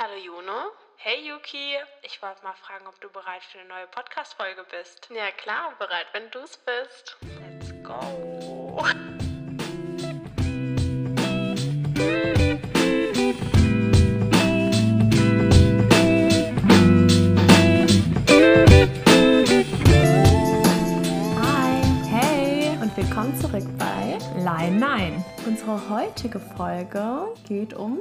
Hallo Juno. Hey Yuki, ich wollte mal fragen, ob du bereit für eine neue Podcast-Folge bist. Ja klar, bereit, wenn du es bist. Let's go. Hi, hey und willkommen zurück bei Line 9. Unsere heutige Folge geht um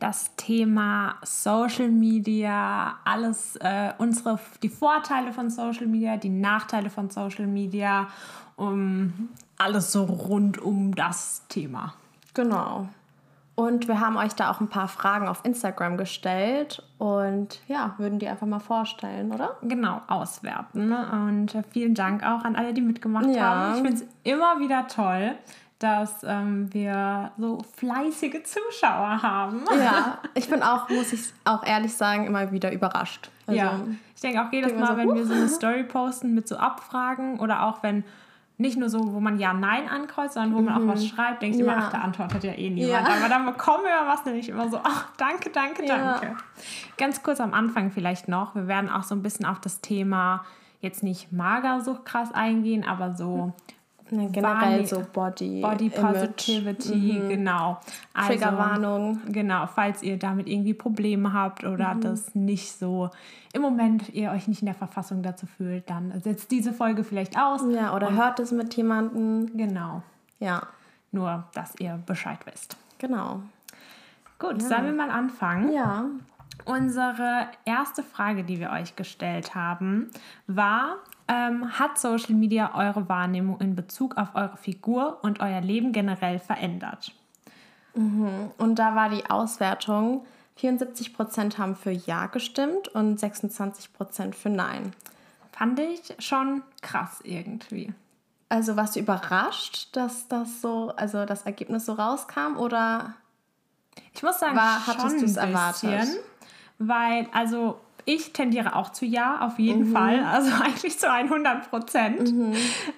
das Thema Social Media, alles, äh, unsere, die Vorteile von Social Media, die Nachteile von Social Media, um alles so rund um das Thema. Genau. Und wir haben euch da auch ein paar Fragen auf Instagram gestellt und ja, würden die einfach mal vorstellen, oder? Genau, auswerten. Und äh, vielen Dank auch an alle, die mitgemacht Ja. haben. Ich finde es immer wieder toll, dass ähm, wir so fleißige Zuschauer haben. Ja, ich bin auch, muss ich auch ehrlich sagen, immer wieder überrascht. Also, ja, ich denke auch jedes Mal, so, wenn wir so eine. Story posten mit so Abfragen oder auch wenn nicht nur so, wo man Ja, Nein ankreuzt, sondern wo man auch was schreibt, denke ich immer, Mhm. Ja. ach, da antwortet ja eh niemand. Ja. Aber dann bekommen wir was nämlich immer so, ach, danke, danke, Ja. danke. Ganz kurz am Anfang vielleicht noch, wir werden auch so ein bisschen auf das Thema jetzt nicht Magersucht krass eingehen, aber so ne, generell Wahrne- so Body, Body Positivity, genau. Also, Triggerwarnung. Genau, falls ihr damit irgendwie Probleme habt oder das nicht so im Moment ihr euch nicht in der Verfassung dazu fühlt, dann setzt diese Folge vielleicht aus. Ja, oder hört es mit jemandem. Genau, Ja, nur dass ihr Bescheid wisst. genau. Gut, sollen wir mal anfangen? Ja, Unsere erste Frage, die wir euch gestellt haben, war, ähm, hat Social Media eure Wahrnehmung in Bezug auf eure Figur und euer Leben generell verändert? und da war die Auswertung, 74% haben für Ja gestimmt und 26% für Nein. Fand ich schon krass irgendwie. Also warst du überrascht, dass das so, also das Ergebnis so rauskam oder Ich muss sagen, War- hattest du's ein erwartet? weil also ich tendiere auch zu ja, auf Mhm. jeden Fall, also eigentlich zu 100 Prozent.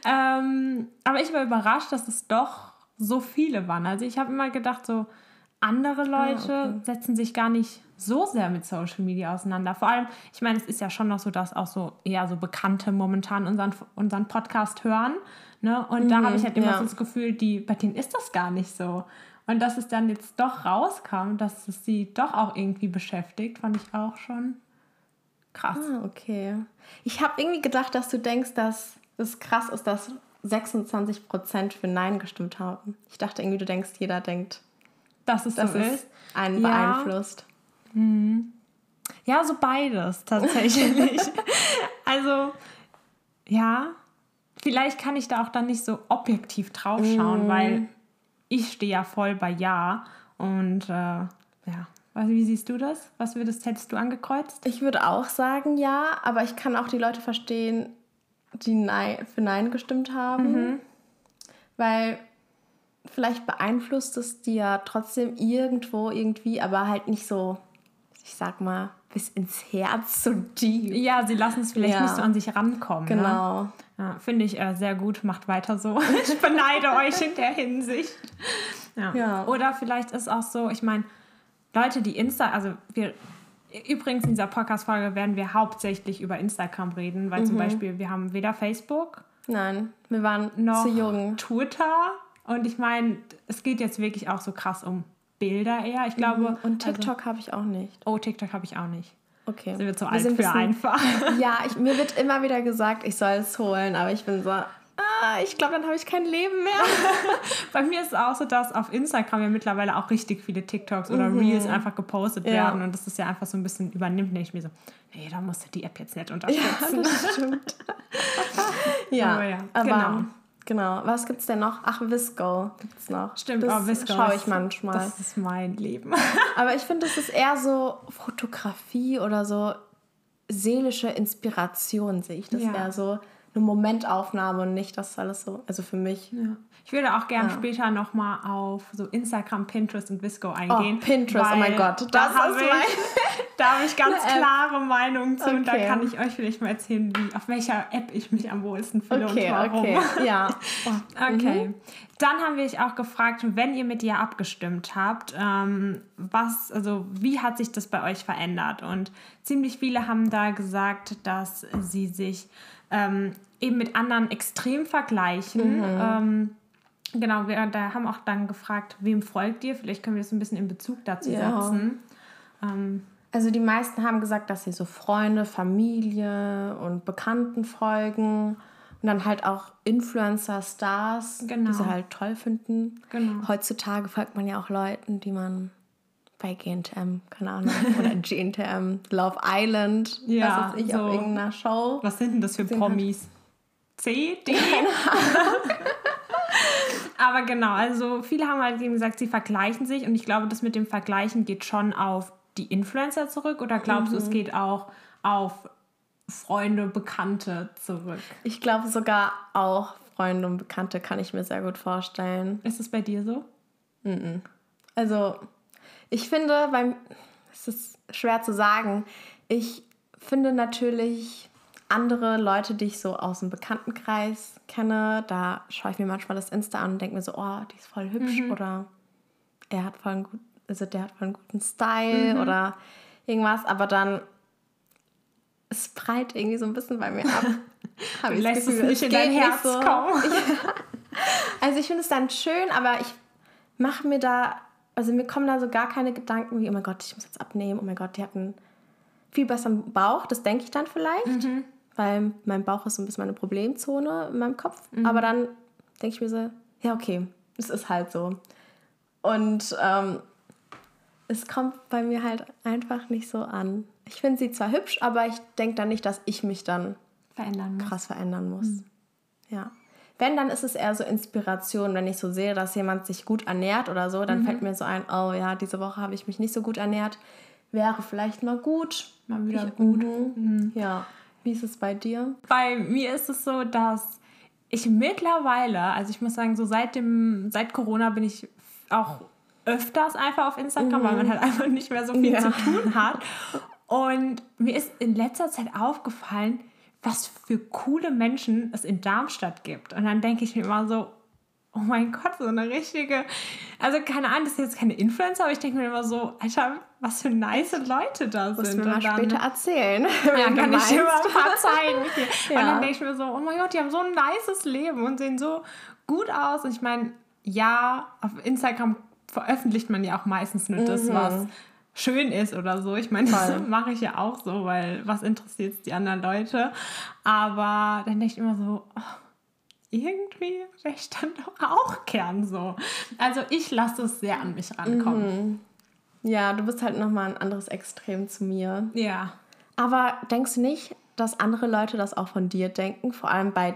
Ähm, aber ich war überrascht, dass es doch so viele waren. Also ich habe immer gedacht, so andere Leute Ah, okay. setzen sich gar nicht so sehr mit Social Media auseinander. Vor allem, ich meine, es ist ja schon noch so, dass auch so eher so Bekannte momentan unseren, unseren Podcast hören. Ne? Und da habe ich halt immer Mhm, ja. so das Gefühl, die, bei denen ist das gar nicht so. Und dass es dann jetzt doch rauskam, dass es sie doch auch irgendwie beschäftigt, fand ich auch schon krass. Ah, okay. Ich habe irgendwie gedacht, dass du denkst, dass es krass ist, dass 26% für Nein gestimmt haben. Ich dachte irgendwie, du denkst, jeder denkt, Dass es dass so ist. einen Ja. beeinflusst. Ja, so beides tatsächlich. also, ja, vielleicht kann ich da auch dann nicht so objektiv drauf schauen, weil ich stehe ja voll bei Ja. Und äh, ja, also, wie siehst du das? Was würdest, hättest du angekreuzt? Ich würde auch sagen ja, aber ich kann auch die Leute verstehen, die Nein, für Nein gestimmt haben. Weil vielleicht beeinflusst es die ja trotzdem irgendwo, irgendwie, aber halt nicht so, ich sag mal, bis ins Herz so deep. Ja, sie lassen es vielleicht Ja. nicht so an sich rankommen. Ne? Genau. Ja, Finde ich äh, sehr gut, macht weiter so. Ich beneide euch in der Hinsicht. Ja. Ja. Oder vielleicht ist auch so, ich meine, Leute, die Insta, also wir, übrigens in dieser Podcast-Folge werden wir hauptsächlich über Instagram reden, weil zum Beispiel wir haben weder Facebook Nein, wir waren noch zu jung. Twitter und ich meine, es geht jetzt wirklich auch so krass um Bilder eher. Ich glaube, Und TikTok habe ich auch nicht. also, oh, TikTok habe ich auch nicht. Okay. Sind wir zu Wir alt sind für bisschen- einfach. Ja, ich, mir wird immer wieder gesagt, ich soll es holen, aber ich bin so, ich glaube, dann habe ich kein Leben mehr. Bei mir ist es auch so, dass auf Instagram ja mittlerweile auch richtig viele TikToks oder Reels einfach gepostet Ja. werden und das ist ja einfach so ein bisschen übernimmt. Denke ich mir so, nee, da musst du die App jetzt nicht unterstützen. das stimmt. ja, Aber ja, aber genau. genau. Was gibt's denn noch? Ach, Visco gibt's noch. Stimmt, das oh, Visco schaue ich manchmal. Das ist mein Leben. aber ich finde, das ist eher so Fotografie oder so seelische Inspiration, sehe ich das Ja. eher so. Eine Momentaufnahme und nicht das alles so, also für mich. Ja. Ich würde auch gerne Ja. später nochmal auf so Instagram, Pinterest und Visco eingehen. Oh, Pinterest, oh mein Gott, da das habe ist ich, da habe ich ganz klare Meinungen zu und da Okay. kann ich euch vielleicht mal erzählen, wie, auf welcher App ich mich am wohlsten fühle Okay, und warum. okay, ja. Oh, Okay. Dann haben wir euch auch gefragt, wenn ihr mit ihr abgestimmt habt, ähm, was, also wie hat sich das bei euch verändert? Und ziemlich viele haben da gesagt, dass sie sich ähm, eben mit anderen extrem vergleichen. Ähm, genau, wir da haben auch dann gefragt, wem folgt ihr? Vielleicht können wir das ein bisschen in Bezug dazu Ja. setzen. Ähm, Also die meisten haben gesagt, dass sie so Freunde, Familie und Bekannten folgen und dann halt auch Influencer, Stars, Genau. die sie halt toll finden. Genau. Heutzutage folgt man ja auch Leuten, die man bei GNTM, keine Ahnung, oder GNTM, Love Island, Ja, was weiß ich, so. auf irgendeiner Show. Was sind denn das für Promis? C, D? Aber genau, also viele haben halt eben gesagt, sie vergleichen sich und ich glaube, das mit dem Vergleichen geht schon auf die Influencer zurück oder glaubst du, Mhm. es geht auch auf Freunde, Bekannte zurück? Ich glaube sogar auch Freunde und Bekannte kann ich mir sehr gut vorstellen. Ist es bei dir so? Also, ich finde, beim, es ist schwer zu sagen, ich finde natürlich andere Leute, die ich so aus dem Bekanntenkreis kenne, da schaue ich mir manchmal das Insta an und denke mir so, oh, die ist voll hübsch oder er hat voll einen gut, also der hat voll einen guten Style oder irgendwas, aber dann es prallt irgendwie so ein bisschen bei mir ab. Hab ich Lässt es Gefühl, nicht in dein Herz so. kommen? Also ich finde es dann schön, aber ich mache mir da, also mir kommen da so gar keine Gedanken wie, oh mein Gott, ich muss jetzt abnehmen, oh mein Gott, die hat einen viel besseren Bauch, das denke ich dann vielleicht, weil mein Bauch ist so ein bisschen meine Problemzone in meinem Kopf. Aber dann denke ich mir so, ja okay, es ist halt so. Und ähm, es kommt bei mir halt einfach nicht so an. Ich finde sie zwar hübsch, aber ich denke dann nicht, dass ich mich dann Verändern muss. krass verändern muss. Hm. Ja. Wenn, dann ist es eher so Inspiration, wenn ich so sehe, dass jemand sich gut ernährt oder so, Mhm. dann fällt mir so ein, oh ja, diese Woche habe ich mich nicht so gut ernährt. Wäre vielleicht mal gut. Mal wieder ich, gut. Mhm. Ja. Wie ist es bei dir? Bei mir ist es so, dass ich mittlerweile, also ich muss sagen, so seit dem, seit Corona bin ich auch öfters einfach auf Instagram, weil man halt einfach nicht mehr so viel Ja. zu tun hat. Und mir ist in letzter Zeit aufgefallen, was für coole Menschen es in Darmstadt gibt. Und dann denke ich mir immer so, oh mein Gott, so eine richtige, also keine Ahnung, das ist jetzt keine Influencer, aber ich denke mir immer so, Alter, was für nice Leute da Musst sind. du mir mal dann- später erzählen. ja, kann ich dir mal ein paar zeigen. Hier. Ja. Und dann denke ich mir so, oh mein Gott, die haben so ein nices Leben und sehen so gut aus. Und ich meine, ja, auf Instagram veröffentlicht man ja auch meistens nur das, was schön ist oder so. Ich meine, das Mhm. Mache ich ja auch so, weil was interessiert die anderen Leute? Aber dann denke ich immer so, oh, irgendwie wäre ich dann doch auch gern so. Also ich lasse es sehr an mich rankommen. Ja, du bist halt nochmal ein anderes Extrem zu mir. Ja. Aber denkst du nicht, dass andere Leute das auch von dir denken? Vor allem bei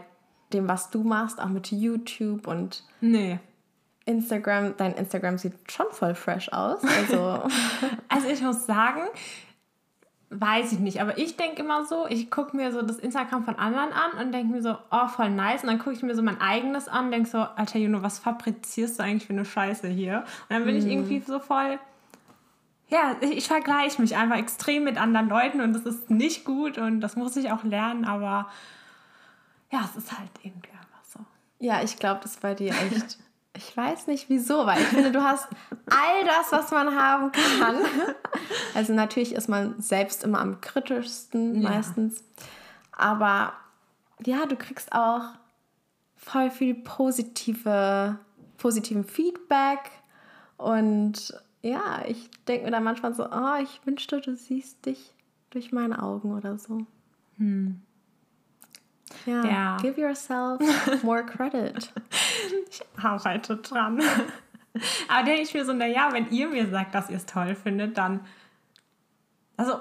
dem, was du machst, auch mit YouTube und Nee. Instagram. Dein Instagram sieht schon voll fresh aus. Also, Also ich muss sagen, weiß ich nicht, aber ich denke immer so, ich gucke mir so das Instagram von anderen an und denke mir so, oh, voll nice. Und dann gucke ich mir so mein eigenes an und denke so, Alter Juno, was fabrizierst du eigentlich für eine Scheiße hier? Und dann bin ich irgendwie so voll, ja, ich, ich vergleiche mich einfach extrem mit anderen Leuten und das ist nicht gut und das muss ich auch lernen, aber ja, es ist halt irgendwie einfach so. ja, ich glaube, das bei dir echt. Ich weiß nicht wieso, weil ich finde, du hast all das, was man haben kann. Also natürlich ist man selbst immer am kritischsten Ja. meistens. Aber ja, du kriegst auch voll viel positive, positiven Feedback. Und ja, ich denke mir dann manchmal so, oh, ich wünschte, du siehst dich durch meine Augen oder so. Ja, Ja. give yourself more credit. Ich arbeite dran. Aber denke ich mir so, naja, wenn ihr mir sagt, dass ihr es toll findet, dann. Also,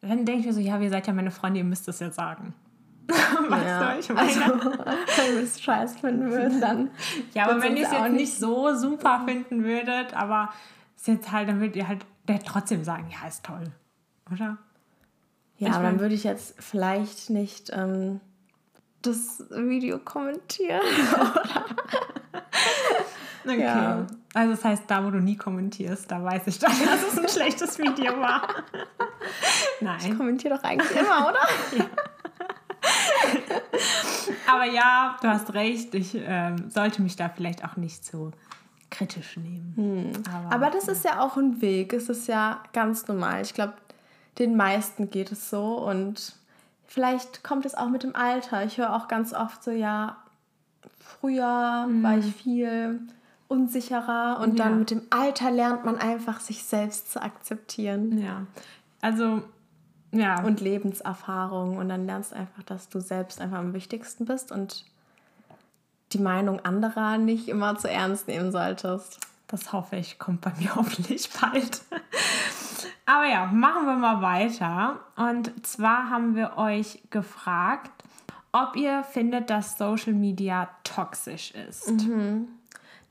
dann denke ich mir so, ja, ihr seid ja meine Freunde, ihr müsst es ja sagen. weißt Ja, du, ich meine? Also, wenn wir es scheiß finden würden, dann. ja, aber wenn ihr es auch jetzt nicht so super finden würdet, aber es ist jetzt halt, dann würdet ihr halt der trotzdem sagen, ja, ist toll. Oder? Ja, Ich aber dann würde ich jetzt vielleicht nicht ähm, das Video kommentieren. okay. Ja. Also das heißt, da wo du nie kommentierst, da weiß ich doch, dass es ein schlechtes Video war. Nein. Ich kommentiere doch eigentlich immer, oder? ja. Aber ja, du hast recht. Ich ähm, sollte mich da vielleicht auch nicht so kritisch nehmen. Hm. Aber, Aber, das ja. ist ja auch ein Weg. Es ist ja ganz normal. Ich glaube, den meisten geht es so und vielleicht kommt es auch mit dem Alter. Ich höre auch ganz oft so, ja, früher mhm. war ich viel unsicherer und ja. dann mit dem Alter lernt man einfach, sich selbst zu akzeptieren. Ja, also ja. Und Lebenserfahrung und dann lernst du einfach, dass du selbst einfach am wichtigsten bist und die Meinung anderer nicht immer zu ernst nehmen solltest. Das hoffe ich, kommt bei mir hoffentlich bald. Aber ja, machen wir mal weiter. Und zwar haben wir euch gefragt, ob ihr findet, dass Social Media toxisch ist. Mhm.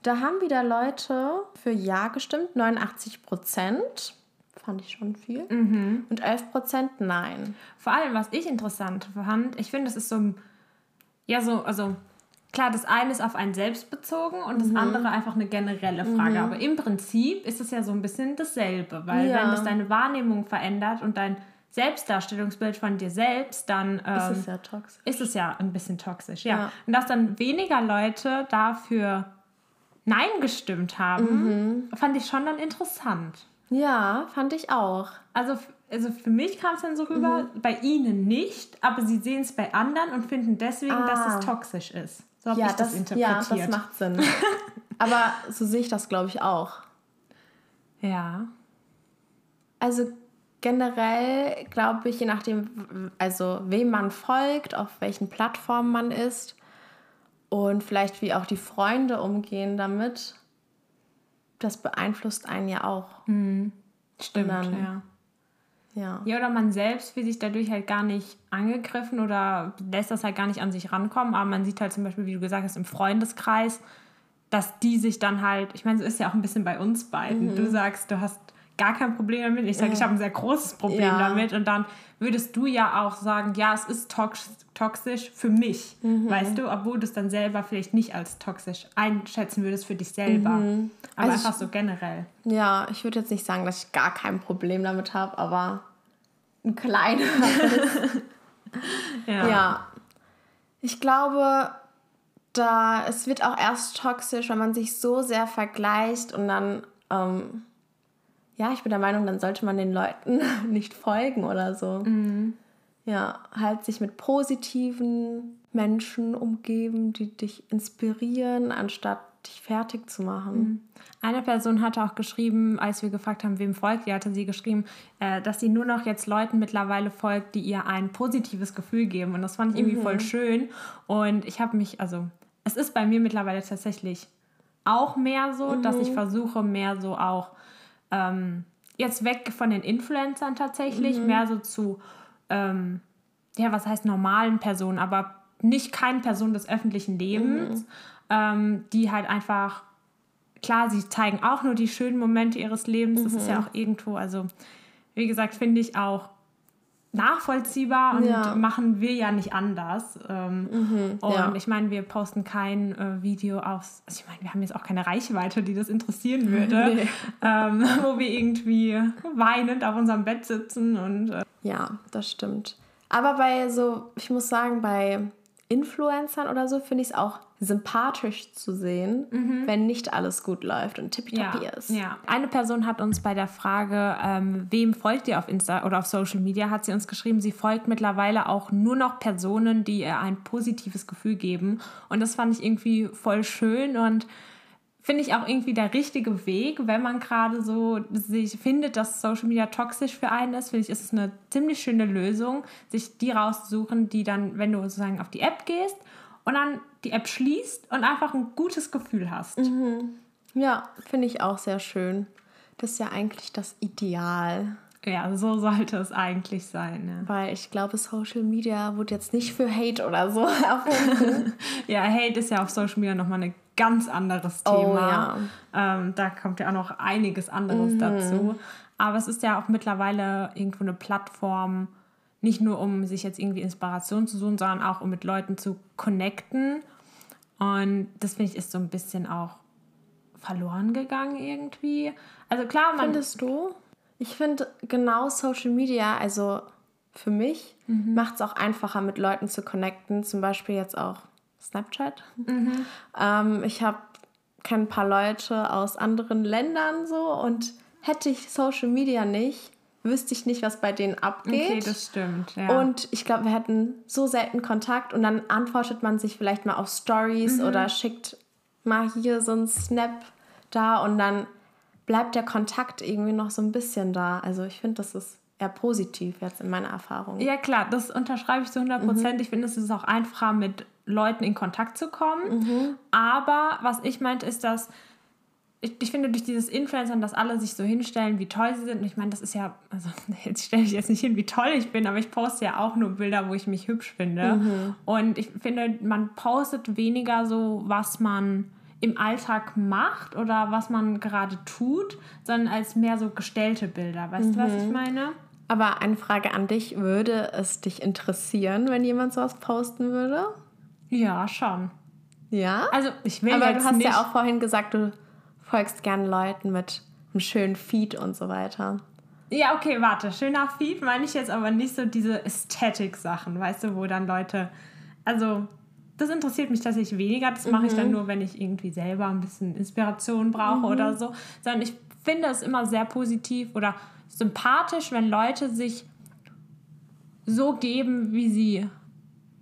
Da haben wieder Leute für Ja gestimmt, 89 Prozent. Fand ich schon viel. Mhm. Und 11 Prozent Nein. Vor allem, was ich interessant fand, ich finde, das ist so, ja, so, also klar, das eine ist auf einen selbst bezogen und das mhm. andere einfach eine generelle Frage. Mhm. Aber im Prinzip ist es ja so ein bisschen dasselbe, weil ja. wenn das deine Wahrnehmung verändert und dein Selbstdarstellungsbild von dir selbst, dann ähm, ist, es ja toxisch. ist es ja ein bisschen toxisch. Ja. ja. Und dass dann weniger Leute dafür Nein gestimmt haben, mhm. fand ich schon dann interessant. Ja, fand ich auch. Also, also für mich kam es dann so rüber, mhm. bei ihnen nicht, aber sie sehen es bei anderen und finden deswegen, ah. dass es ah. toxisch ist. So habe ja, ich das, das interpretiert. Ja, das macht Sinn. aber so sehe ich das, glaube ich, auch. Ja. Also generell glaube ich, je nachdem, also wem man folgt, auf welchen Plattformen man ist und vielleicht wie auch die Freunde umgehen damit, das beeinflusst einen ja auch. Mhm. Stimmt, dann, ja. Ja. ja, oder man selbst fühlt sich dadurch halt gar nicht angegriffen oder lässt das halt gar nicht an sich rankommen. Aber man sieht halt zum Beispiel, wie du gesagt hast, im Freundeskreis, dass die sich dann halt, ich meine, so ist ja auch ein bisschen bei uns beiden. Mhm. Du sagst, du hast gar kein Problem damit. Ich sage, ich habe ein sehr großes Problem ja. damit. Und dann würdest du ja auch sagen, ja, es ist toxisch für mich, mhm. weißt du, obwohl du es dann selber vielleicht nicht als toxisch einschätzen würdest für dich selber. Mhm. Aber also einfach so generell. Ja, ich würde jetzt nicht sagen, dass ich gar kein Problem damit habe, aber ein kleines. ja. ja. Ich glaube, da es wird auch erst toxisch, wenn man sich so sehr vergleicht und dann ähm, ja, ich bin der Meinung, dann sollte man den Leuten nicht folgen oder so. Mhm. Ja, halt sich mit positiven Menschen umgeben, die dich inspirieren, anstatt dich fertig zu machen. Mhm. Eine Person hatte auch geschrieben, als wir gefragt haben, wem folgt ihr, hatte sie geschrieben, äh, dass sie nur noch jetzt Leuten mittlerweile folgt, die ihr ein positives Gefühl geben. Und das fand ich irgendwie mhm. voll schön. Und ich habe mich, also es ist bei mir mittlerweile tatsächlich auch mehr so, mhm. dass ich versuche, mehr so auch ähm, jetzt weg von den Influencern tatsächlich, mhm. mehr so zu, ähm, ja, was heißt normalen Personen, aber nicht keine Person des öffentlichen Lebens, mhm. ähm, die halt einfach, klar, sie zeigen auch nur die schönen Momente ihres Lebens, das ist ja mhm. auch irgendwo, also wie gesagt, finde ich auch nachvollziehbar und ja. machen wir ja nicht anders. Ähm, mhm, und ja. ich meine, wir posten kein äh, Video aufs, also ich meine, wir haben jetzt auch keine Reichweite, die das interessieren würde, nee. ähm, wo wir irgendwie weinend auf unserem Bett sitzen und äh ja, das stimmt. Aber bei so, ich muss sagen, bei Influencern oder so finde ich es auch sympathisch zu sehen, mhm. wenn nicht alles gut läuft und tippitoppi ja, ist. Ja. Eine Person hat uns bei der Frage, ähm, wem folgt ihr auf Insta oder auf Social Media, hat sie uns geschrieben, sie folgt mittlerweile auch nur noch Personen, die ihr ein positives Gefühl geben. Und das fand ich irgendwie voll schön und finde ich auch irgendwie der richtige Weg, wenn man gerade so sich findet, dass Social Media toxisch für einen ist, finde ich, ist es eine ziemlich schöne Lösung, sich die rauszusuchen, die dann, wenn du sozusagen auf die App gehst und dann die App schließt und einfach ein gutes Gefühl hast. Mhm. Ja, finde ich auch sehr schön. Das ist ja eigentlich das Ideal. Ja, so sollte es eigentlich sein. Ja. Weil ich glaube, Social Media wurde jetzt nicht für Hate oder so erfunden. ja, Hate ist ja auf Social Media nochmal ein ganz anderes oh, Thema. Oh, ja. ähm, da kommt ja auch noch einiges anderes mhm. dazu. Aber es ist ja auch mittlerweile irgendwo eine Plattform, nicht nur um sich jetzt irgendwie Inspiration zu suchen, sondern auch um mit Leuten zu connecten. Und das finde ich ist so ein bisschen auch verloren gegangen irgendwie. Also klar, man. Findest du? Ich finde genau Social Media, also für mich, mhm. macht es auch einfacher, mit Leuten zu connecten. Zum Beispiel jetzt auch Snapchat. Mhm. Ähm, ich habe kenne ein paar Leute aus anderen Ländern so und hätte ich Social Media nicht, wüsste ich nicht, was bei denen abgeht. Okay, das stimmt. Ja. Und ich glaube, wir hätten so selten Kontakt und dann antwortet man sich vielleicht mal auf Stories mhm. oder schickt mal hier so einen Snap da und dann bleibt der Kontakt irgendwie noch so ein bisschen da. Also ich finde, das ist eher positiv jetzt in meiner Erfahrung. Ja klar, das unterschreibe ich zu 100 Prozent. Mhm. Ich finde, es ist auch einfacher, mit Leuten in Kontakt zu kommen. Mhm. Aber was ich meinte, ist, dass ich, ich, finde, durch dieses Influencern, dass alle sich so hinstellen, wie toll sie sind. Und ich meine, das ist ja, also jetzt stelle ich jetzt nicht hin, wie toll ich bin, aber ich poste ja auch nur Bilder, wo ich mich hübsch finde. Mhm. Und ich finde, man postet weniger so, was man im Alltag macht oder was man gerade tut, sondern als mehr so gestellte Bilder. Weißt mhm. du, was ich mhm. meine? Aber eine Frage an dich: Würde es dich interessieren, wenn jemand sowas posten würde? Ja, schon. Ja? Also, ich will Aber du hast nicht ja auch vorhin gesagt, du folgst gerne Leuten mit einem schönen Feed und so weiter. Ja, okay, warte. Schöner Feed meine ich jetzt aber nicht so diese Ästhetik-Sachen, weißt du, wo dann Leute. Also, das interessiert mich tatsächlich weniger. Das mache ich dann mhm. nur, wenn ich irgendwie selber ein bisschen Inspiration brauche mhm. oder so. Sondern ich finde es immer sehr positiv oder sympathisch, wenn Leute sich so geben, wie sie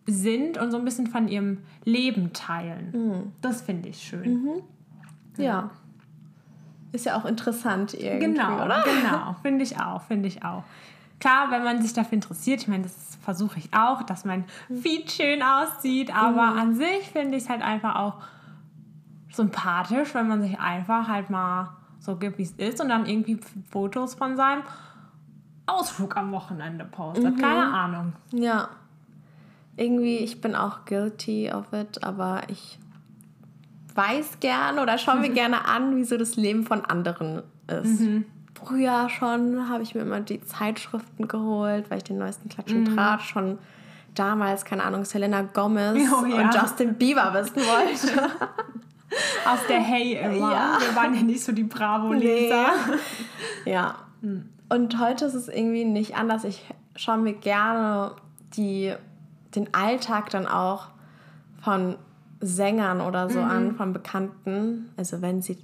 sind und so ein bisschen von ihrem Leben teilen. Mhm. Das finde ich schön. Mhm. Ja. ja. Ist ja auch interessant irgendwie, genau, oder? Genau, finde ich auch, finde ich auch. Klar, wenn man sich dafür interessiert, ich meine, das versuche ich auch, dass mein Feed schön aussieht, aber mhm. an sich finde ich es halt einfach auch sympathisch, wenn man sich einfach halt mal so gibt, wie es ist und dann irgendwie Fotos von seinem Ausflug am Wochenende postet. Mhm. Keine Ahnung. Ja irgendwie, ich bin auch guilty of it, aber ich weiß gerne oder schaue mir gerne an, wie so das Leben von anderen ist. Mhm. Früher schon habe ich mir immer die Zeitschriften geholt, weil ich den neuesten Klatsch und mhm. Tratsch schon damals, keine Ahnung, Selena Gomez oh, ja. und Justin Bieber wissen wollte. Aus der Hey immer. Ja. Wir waren ja nicht so die Bravo-Leser. Nee. Ja. Hm. Und heute ist es irgendwie nicht anders. Ich schaue mir gerne die den Alltag dann auch von Sängern oder so mhm. an, von Bekannten, also wenn sie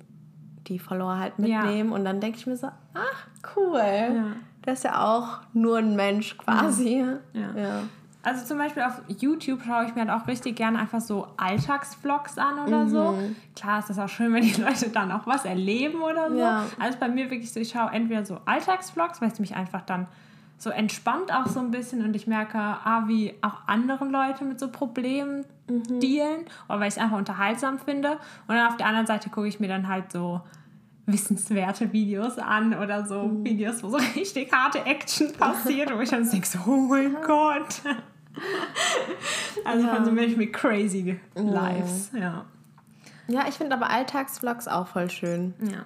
die Follower halt mitnehmen ja. und dann denke ich mir so, ach cool, ja. das ist ja auch nur ein Mensch quasi. Ja. ja. Also zum Beispiel auf YouTube schaue ich mir halt auch richtig gerne einfach so Alltagsvlogs an oder mhm. so. Klar ist das auch schön, wenn die Leute dann auch was erleben oder so. Ja. Also bei mir wirklich so, ich schaue entweder so Alltagsvlogs, weil es mich einfach dann so entspannt auch so ein bisschen und ich merke, ah, wie auch andere Leute mit so Problemen mhm. dealen oder weil ich es einfach unterhaltsam finde. Und dann auf der anderen Seite gucke ich mir dann halt so wissenswerte Videos an oder so mhm. Videos, wo so richtig harte Action passiert, wo ich dann denke so, oh mein Gott. also ja. von so Menschen mit crazy Lives, ja. Ja, ich finde aber Alltagsvlogs auch voll schön. Ja.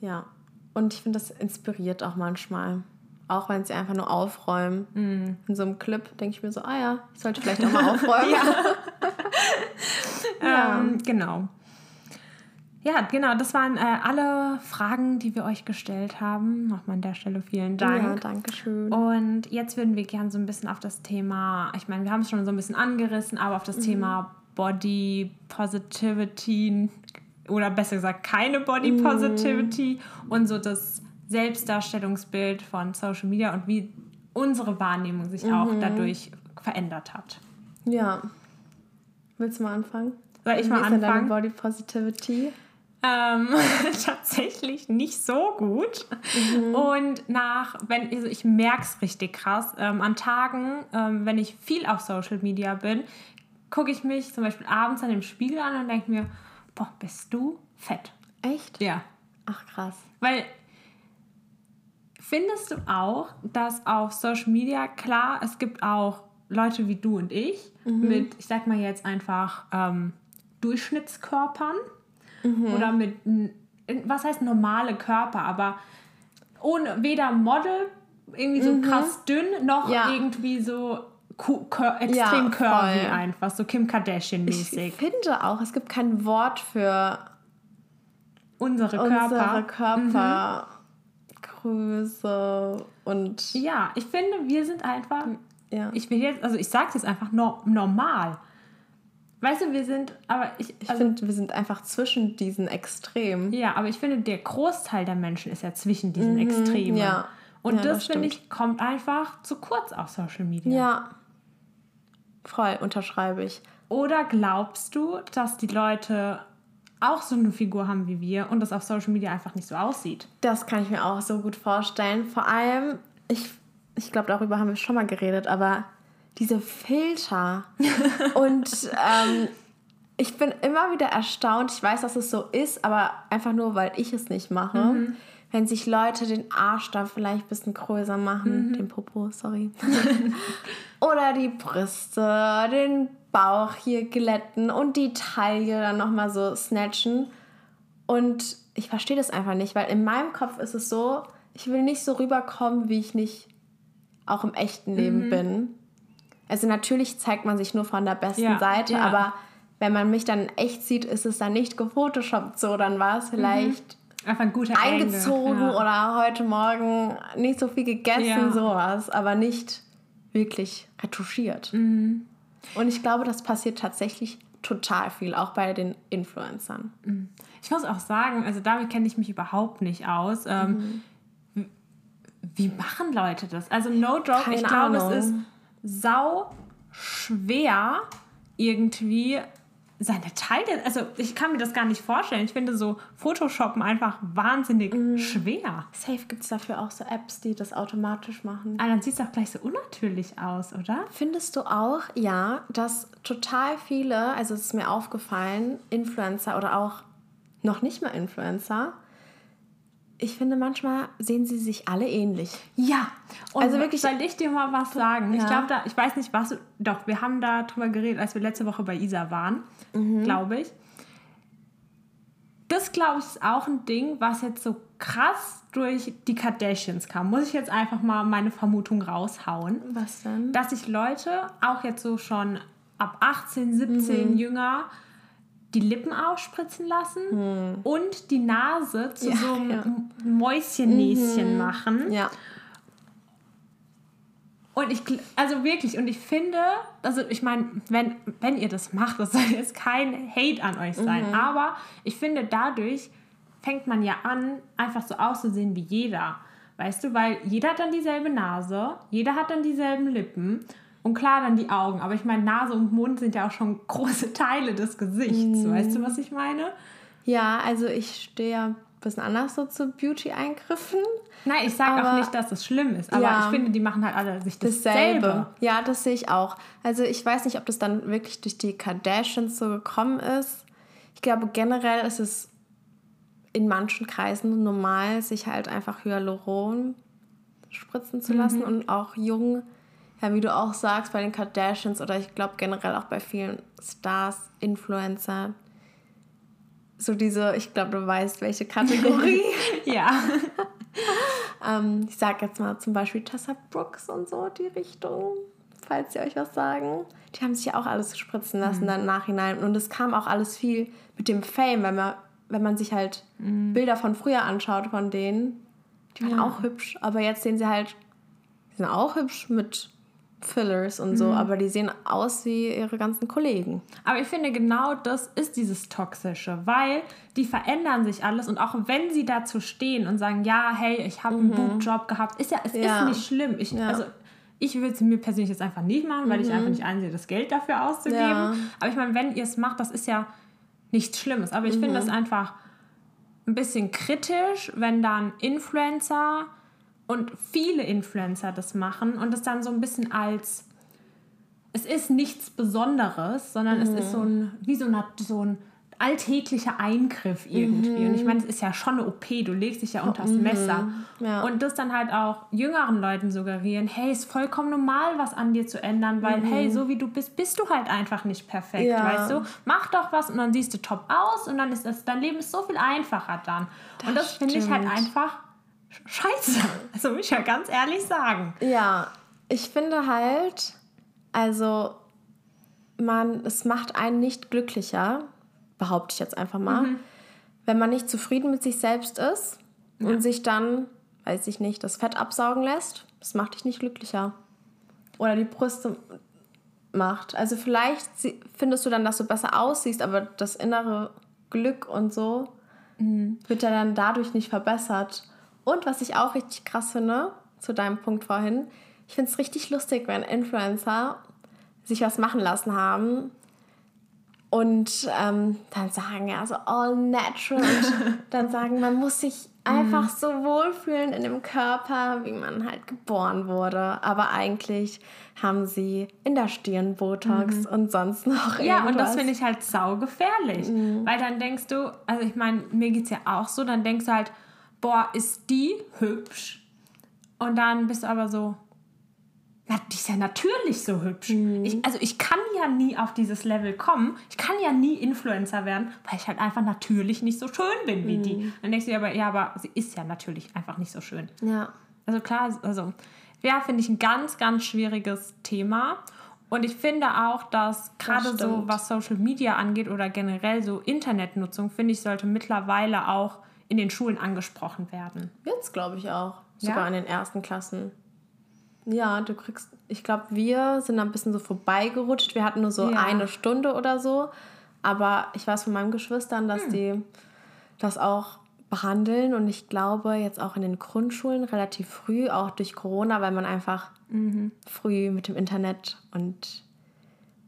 Ja. Und ich finde, das inspiriert auch manchmal. Auch wenn sie einfach nur aufräumen. Mm. In so einem Clip denke ich mir so, ah ja, ich sollte vielleicht auch mal aufräumen. ja. ähm, genau. Ja, genau, das waren äh, alle Fragen, die wir euch gestellt haben. Nochmal an der Stelle vielen Dank. Ja, danke schön. Und jetzt würden wir gerne so ein bisschen auf das Thema, ich meine, wir haben es schon so ein bisschen angerissen, aber auf das mhm. Thema Body Positivity oder besser gesagt keine Body mhm. Positivity mhm. und so das Selbstdarstellungsbild von Social Media und wie unsere Wahrnehmung sich mhm. auch dadurch verändert hat. Ja. Willst du mal anfangen? Soll ich wie mal anfangen? Deine Body Positivity? Ähm, tatsächlich nicht so gut. Mhm. Und nach, wenn, also ich merke es richtig krass, ähm, an Tagen, ähm, wenn ich viel auf Social Media bin, gucke ich mich zum Beispiel abends an dem Spiegel an und denke mir, boah, bist du fett. Echt? Ja. Ach krass. Weil Findest du auch, dass auf Social Media, klar, es gibt auch Leute wie du und ich mhm. mit, ich sag mal jetzt einfach ähm, Durchschnittskörpern mhm. oder mit, was heißt normale Körper, aber ohne weder Model irgendwie so krass dünn, noch Ja. irgendwie so extrem Ja, curvy voll. einfach, so Kim Ich Kardashian-mäßig. finde auch, es gibt kein Wort für Unsere unsere Körper. Körpergröße und Ja, ich finde, wir sind einfach, ja. ich will jetzt, also ich sag's jetzt einfach no, normal. Weißt du, wir sind, aber ich, Ich also, finde, wir sind einfach zwischen diesen Extremen. ja, aber ich finde, der Großteil der Menschen ist ja zwischen diesen Extremen. Mhm, ja. Und Ja, das, das finde ich, kommt einfach zu kurz auf Social Media. Ja. Voll, unterschreibe ich. Oder glaubst du, dass die Leute auch so eine Figur haben wie wir und das auf Social Media einfach nicht so aussieht? Das kann ich mir auch so gut vorstellen. Vor allem, ich, ich glaube, darüber haben wir schon mal geredet, aber diese Filter. und ähm, ich bin immer wieder erstaunt. Ich weiß, dass es so ist, aber einfach nur, weil ich es nicht mache. Wenn sich Leute den Arsch da vielleicht ein bisschen größer machen, den Popo, sorry. Oder die Brüste, den Bauch hier glätten und die Taille dann nochmal so snatchen. Und ich verstehe das einfach nicht, weil in meinem Kopf ist es so, ich will nicht so rüberkommen, wie ich nicht auch im echten Leben bin. Also natürlich zeigt man sich nur von der besten Ja, Seite, ja. aber wenn man mich dann echt sieht, ist es dann nicht gefotoshoppt so, dann war es vielleicht Einfach ein guter eingezogen Angle, ja. oder heute Morgen nicht so viel gegessen, Ja. sowas, aber nicht wirklich retuschiert. Mhm. Und ich glaube, das passiert tatsächlich total viel, auch bei den Influencern. Ich muss auch sagen, also damit kenne ich mich überhaupt nicht aus. Ähm, Mhm. wie- machen Leute das? Also no joke, Keine ich glaube, es ist sau schwer irgendwie seine Teile, also ich kann mir das gar nicht vorstellen. Ich finde so Photoshoppen einfach wahnsinnig Mhm. schwer. Safe gibt es dafür auch so Apps, die das automatisch machen. Aber dann sieht es auch gleich so unnatürlich aus, oder? Findest du auch, ja, dass total viele, also es ist mir aufgefallen, Influencer oder auch noch nicht mal Influencer, ich finde manchmal sehen sie sich alle ähnlich. Ja, und Also wirklich-. Soll ich dir mal was sagen? Ich Ja. glaube, da, ich weiß nicht, was. Doch, wir haben da drüber geredet, als wir letzte Woche bei Isa waren, Mhm. glaube ich. Das, glaube ich, ist auch ein Ding, was jetzt so krass durch die Kardashians kam. Muss ich jetzt einfach mal meine Vermutung raushauen. Was denn? Dass sich Leute, auch jetzt so schon ab 18, 17 Mhm. jünger, die Lippen aufspritzen lassen und die Nase zu Hm. Ja, so einem ja. Mhm. Mäuschennäschen machen. Ja. Und ich, also wirklich, und ich finde, also ich meine, wenn, wenn ihr das macht, das soll jetzt kein Hate an euch sein, aber ich finde, dadurch fängt man ja an, einfach so auszusehen wie jeder. Weißt du, weil jeder hat dann dieselbe Nase, jeder hat dann dieselben Lippen und klar dann die Augen. Aber ich meine, Nase und Mund sind ja auch schon große Teile des Gesichts. Weißt du, was ich meine? Ja, also ich stehe ja ein bisschen anders so zu Beauty-Eingriffen. Nein, ich sage auch nicht, dass das schlimm ist, aber Ja. ich finde, die machen halt alle sich dasselbe. Dasselbe. Ja, das sehe ich auch. Also ich weiß nicht, ob das dann wirklich durch die Kardashians so gekommen ist. Ich glaube, generell ist es in manchen Kreisen normal, sich halt einfach Hyaluron spritzen zu lassen und auch jung, ja, wie du auch sagst, bei den Kardashians oder ich glaube generell auch bei vielen Stars, Influencer. So diese, ich glaube, du weißt, welche Kategorie. Ja. Ähm, ich sag jetzt mal zum Beispiel Tessa Brooks und so, die Richtung, falls sie euch was sagen. Die haben sich ja auch alles spritzen lassen dann im Nachhinein. Und es kam auch alles viel mit dem Fame, wenn man, wenn man sich halt Bilder von früher anschaut von denen. Die waren auch hübsch, aber jetzt sehen sie halt, die sind auch hübsch mit Fillers und so, aber die sehen aus wie ihre ganzen Kollegen. Aber ich finde, genau das ist dieses Toxische, weil die verändern sich alles und auch wenn sie dazu stehen und sagen, ja, hey, ich habe einen Boobjob gehabt, ist ja, es Mhm. Ja. ist nicht schlimm. Ich, Ja. Also, ich würde es mir persönlich jetzt einfach nicht machen, weil ich einfach nicht einsehe, das Geld dafür auszugeben. Mhm. Ja. Aber ich meine, wenn ihr es macht, das ist ja nichts Schlimmes. Aber ich finde Mhm. das einfach ein bisschen kritisch, wenn dann Influencer und viele Influencer das machen und das dann so ein bisschen als es ist nichts Besonderes, sondern es ist so ein wie so, eine, so ein alltäglicher Eingriff irgendwie. Und ich meine, es ist ja schon eine OP, du legst dich ja unter das Messer. Ja. Und das dann halt auch jüngeren Leuten suggerieren, hey, ist vollkommen normal, was an dir zu ändern, weil, hey, so wie du bist, bist du halt einfach nicht perfekt, Ja. weißt du? Mach doch was und dann siehst du top aus und dann ist das, dein Leben ist so viel einfacher dann. und das finde ich halt einfach scheiße. Also muss ich ja ganz ehrlich sagen. Ja, ich finde halt, also man, es macht einen nicht glücklicher, behaupte ich jetzt einfach mal, Mhm. wenn man nicht zufrieden mit sich selbst ist und sich dann, weiß ich nicht, das Fett absaugen lässt. Das macht dich nicht glücklicher. Oder die Brüste macht. Also vielleicht findest du dann, dass du besser aussiehst, aber das innere Glück und so wird ja dann dadurch nicht verbessert. Und was ich auch richtig krass finde, zu deinem Punkt vorhin, ich finde es richtig lustig, wenn Influencer sich was machen lassen haben und ähm, dann sagen, ja, so all natural und dann sagen, man muss sich einfach so wohlfühlen in dem Körper, wie man halt geboren wurde. Aber eigentlich haben sie in der Stirn Botox und sonst noch Ja, und das irgendwas. finde ich halt saugefährlich. Weil dann denkst du, also ich meine, mir geht es ja auch so, dann denkst du halt, boah, ist die hübsch? Und dann bist du aber so, ja, die ist ja natürlich so hübsch. Ich, also ich kann ja nie auf dieses Level kommen. Ich kann ja nie Influencer werden, weil ich halt einfach natürlich nicht so schön bin wie die. Dann denkst du dir aber, ja, aber sie ist ja natürlich einfach nicht so schön. Ja. Also klar, also ja, finde ich ein ganz, ganz schwieriges Thema. Und ich finde auch, dass gerade so, stimmt. was Social Media angeht oder generell so Internetnutzung, finde ich, sollte mittlerweile auch in den Schulen angesprochen werden. Jetzt glaube ich auch. Sogar Ja? in den ersten Klassen. Ja, du kriegst, ich glaube, wir sind da ein bisschen so vorbeigerutscht. Wir hatten nur so Ja. eine Stunde oder so. Aber ich weiß von meinen Geschwistern, dass Hm. die das auch behandeln. Und ich glaube, jetzt auch in den Grundschulen relativ früh, auch durch Corona, weil man einfach Mhm. früh mit dem Internet und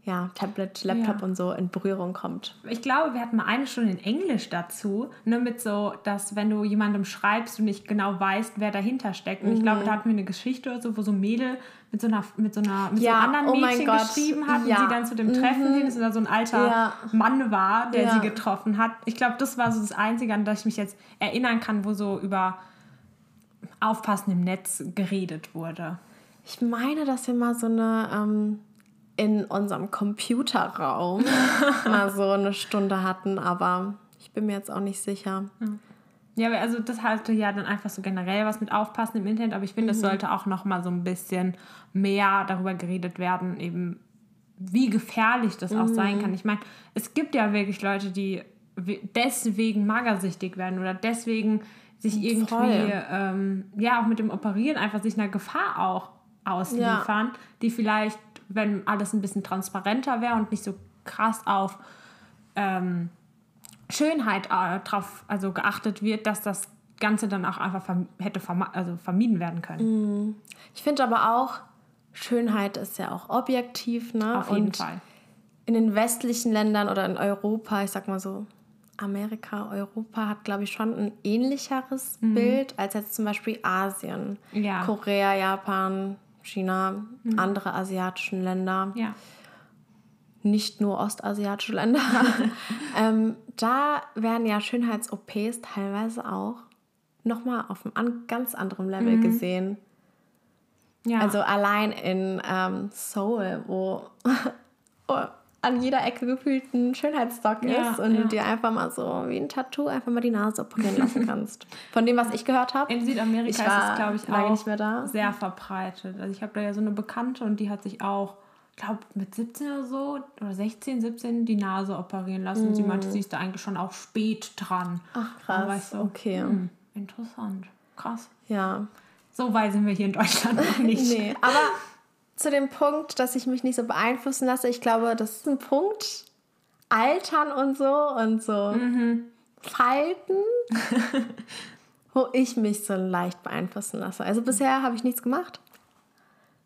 ja, Tablet, Laptop Ja. und so in Berührung kommt. Ich glaube, wir hatten mal eine Stunde in Englisch dazu, ne, mit so, dass wenn du jemandem schreibst, du nicht genau weißt, wer dahinter steckt. Und ich glaube, da hatten wir eine Geschichte oder so, wo so ein Mädel mit so einer, mit so einer, mit Ja, so einem anderen oh Mädchen geschrieben hat ja. und sie dann zu dem Treffen hin ist und da so ein alter Ja. Mann war, der sie getroffen hat. Ich glaube, das war so das Einzige, an das ich mich jetzt erinnern kann, wo so über Aufpassen im Netz geredet wurde. Ich meine, dass wir mal so eine ähm, in unserem Computerraum mal so eine Stunde hatten, aber ich bin mir jetzt auch nicht sicher. Ja, also das hatte ja dann einfach so generell was mit Aufpassen im Internet, aber ich finde, es sollte auch noch mal so ein bisschen mehr darüber geredet werden, eben wie gefährlich das auch sein kann. Ich meine, es gibt ja wirklich Leute, die we- deswegen magersüchtig werden oder deswegen sich irgendwie, ähm, ja, auch mit dem Operieren einfach sich einer Gefahr auch ausliefern, die vielleicht, wenn alles ein bisschen transparenter wäre und nicht so krass auf ähm, Schönheit äh, drauf also geachtet wird, dass das Ganze dann auch einfach verm hätte verma also vermieden werden können. Ich finde aber auch, Schönheit ist ja auch objektiv, ne? Auf jeden Und Fall. in den westlichen Ländern oder in Europa, ich sag mal so, Amerika, Europa hat, glaube ich, schon ein ähnlicheres Bild als jetzt zum Beispiel Asien. Ja. Korea, Japan, China, andere asiatischen Länder. Ja. nicht nur ostasiatische Länder. ähm, da werden ja Schönheits-OPs teilweise auch nochmal auf einem an, ganz anderen Level gesehen. ja. Also allein in ähm, Seoul, wo oh, an jeder Ecke gefühlt ein Schönheitsstock Ja, ist und ja. du dir einfach mal so wie ein Tattoo einfach mal die Nase operieren lassen kannst. Von dem, was ich gehört habe. in Südamerika ich ist war es, glaube ich, auch nicht mehr da. sehr verbreitet. Also ich habe da ja so eine Bekannte und die hat sich auch, glaube mit 17 oder so oder 16, 17 die Nase operieren lassen. Und sie meinte, sie ist da eigentlich schon auch spät dran. Ach krass, so, okay. hm, interessant, krass. Ja, So weit sind wir hier in Deutschland noch nicht. Nee, aber zu dem Punkt, dass ich mich nicht so beeinflussen lasse, ich glaube, das ist ein Punkt. Altern und so und so Falten, wo ich mich so leicht beeinflussen lasse. Also bisher habe ich nichts gemacht.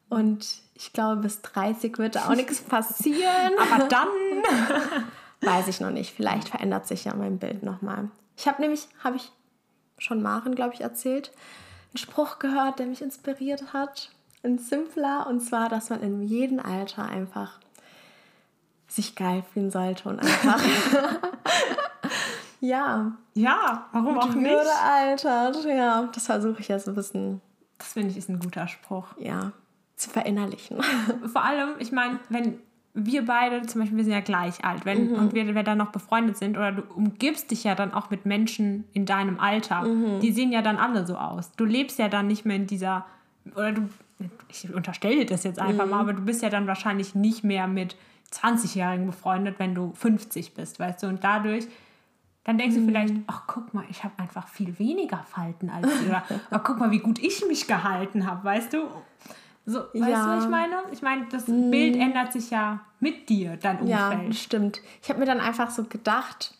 Und ich glaube, bis 30 wird da auch nichts passieren. Aber dann Weiß ich noch nicht. Vielleicht verändert sich ja mein Bild nochmal. Ich habe nämlich, habe ich schon Maren, glaube ich, erzählt, einen Spruch gehört, der mich inspiriert hat. Ein simpler, und zwar, dass man in jedem Alter einfach sich geil fühlen sollte und einfach, ja, Ja, warum auch nicht? Würde altert. Ja, das versuche ich jetzt ein bisschen, Das finde ich ist ein guter Spruch. ja, zu verinnerlichen. Vor allem, ich meine, wenn wir beide zum Beispiel, wir sind ja gleich alt, wenn, Mhm. und wir, wir dann noch befreundet sind, oder du umgibst dich ja dann auch mit Menschen in deinem Alter, Mhm. die sehen ja dann alle so aus. Du lebst ja dann nicht mehr in dieser, oder du, ich unterstelle dir das jetzt einfach Mhm. mal, aber du bist ja dann wahrscheinlich nicht mehr mit 20-Jährigen befreundet, wenn du 50 bist, weißt du, und dadurch dann denkst Mhm. du vielleicht, ach guck mal, ich habe einfach viel weniger Falten als die. Oder ach, guck mal, wie gut ich mich gehalten habe, weißt du? So, weißt Ja. du, was ich meine? Ich meine, das Bild ändert sich ja mit dir, dein Ja, Umfeld. stimmt. Ich habe mir dann einfach so gedacht,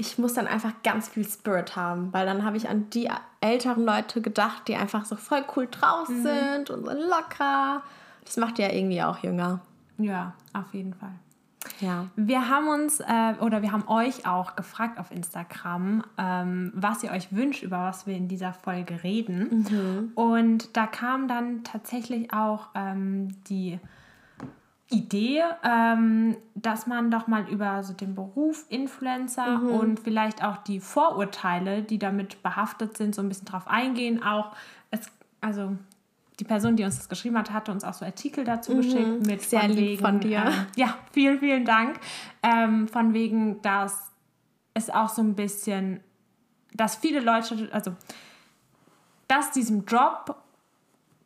ich muss dann einfach ganz viel Spirit haben, weil dann habe ich an die älteren Leute gedacht, die einfach so voll cool drauf Mhm. sind und so locker. Das macht ja irgendwie auch jünger. Ja, auf jeden Fall. Ja. Wir haben uns äh, oder wir haben euch auch gefragt auf Instagram, ähm, was ihr euch wünscht, über was wir in dieser Folge reden. Und da kam dann tatsächlich auch ähm, die Idee, ähm, dass man doch mal über so den Beruf Influencer und vielleicht auch die Vorurteile, die damit behaftet sind, so ein bisschen drauf eingehen. Auch es, also die Person, die uns das geschrieben hat, hatte uns auch so Artikel dazu geschickt mit Sehr lieb von dir. ähm, ja, vielen, vielen Dank. Ähm, von wegen, dass es auch so ein bisschen, dass viele Leute, also dass diesem Job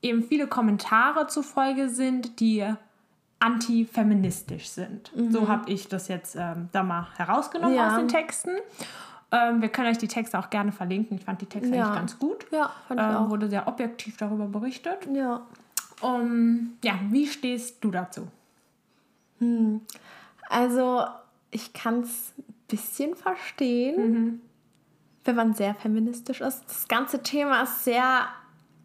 eben viele Kommentare zufolge sind, die antifeministisch sind. So habe ich das jetzt ähm, da mal herausgenommen Mhm. Ja. aus den Texten. Ähm, wir können euch die Texte auch gerne verlinken. Ich fand die Texte Ja. eigentlich ganz gut. Ja, fand ich Ähm, auch. wurde sehr objektiv darüber berichtet. Ja. Um, ja, wie stehst du dazu? Also, ich kann es ein bisschen verstehen, wenn man sehr feministisch ist. Das ganze Thema ist sehr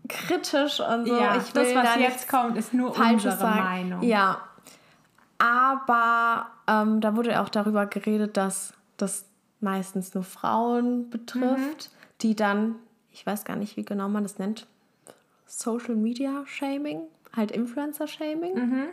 kritisch und so. ja, ich will das, was da jetzt kommt, ist nur unsere sagen. Meinung. Ja. Aber ähm, da wurde auch darüber geredet, dass das meistens nur Frauen betrifft, die dann, ich weiß gar nicht, wie genau man das nennt, Social Media Shaming, halt Influencer Shaming.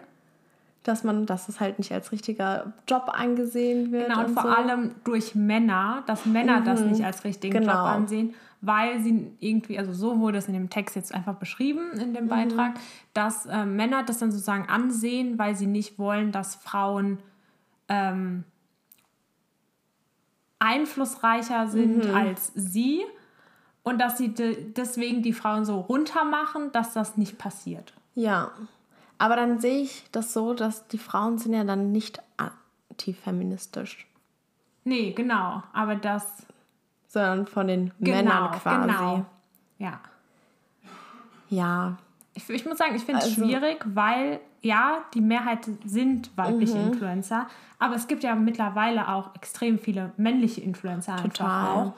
Dass man, dass es halt nicht als richtiger Job angesehen wird. Genau, und vor so. allem durch Männer, dass Männer das nicht als richtigen Genau. Job ansehen, weil sie irgendwie, also so wurde es in dem Text jetzt einfach beschrieben, in dem Beitrag, dass äh, Männer das dann sozusagen ansehen, weil sie nicht wollen, dass Frauen ähm, einflussreicher sind als sie und dass sie de deswegen die Frauen so runtermachen, dass das nicht passiert. Ja, aber dann sehe ich das so, dass die Frauen sind ja dann nicht antifeministisch, Nee, genau, aber das sondern von den genau, Männern quasi. genau. Ja. Ja, Ich, ich muss sagen, ich finde es Also- schwierig, weil ja, die Mehrheit sind weibliche Mhm. Influencer, aber es gibt ja mittlerweile auch extrem viele männliche Influencer einfach Total. auch.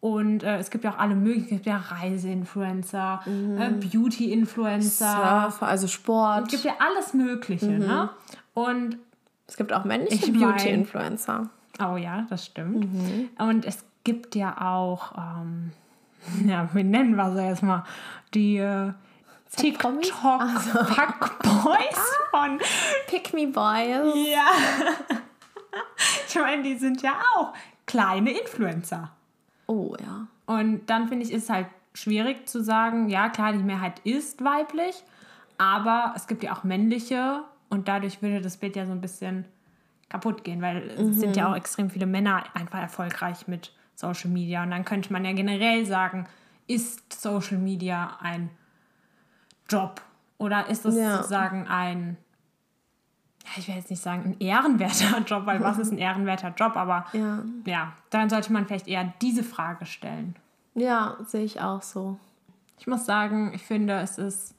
Und äh, es gibt ja auch alle möglichen, es gibt ja Reiseinfluencer, Mhm. äh, Beauty-Influencer, Surf, also Sport. es gibt ja alles Mögliche, Mhm. ne? Und es gibt auch männliche Beauty-Influencer. Oh ja, das stimmt. Mhm. Und es gibt ja auch, ähm, ja, wie nennen wir sie jetzt mal, die äh, Z-Promis? TikTok-Fuckboys von. Pick Me Boys. Ja. ich meine, die sind ja auch kleine Influencer. Oh ja. Und dann finde ich, ist halt schwierig zu sagen, ja klar, die Mehrheit ist weiblich, aber es gibt ja auch männliche und dadurch würde das Bild ja so ein bisschen kaputt gehen, weil es sind ja auch extrem viele Männer einfach erfolgreich mit Social Media. Und dann könnte man ja generell sagen, ist Social Media ein Job oder ist es Ja. sozusagen ein, ich will jetzt nicht sagen, ein ehrenwerter Job, weil was ist ein ehrenwerter Job, aber Ja. ja, dann sollte man vielleicht eher diese Frage stellen. Ja, sehe ich auch so. Ich muss sagen, ich finde, es ist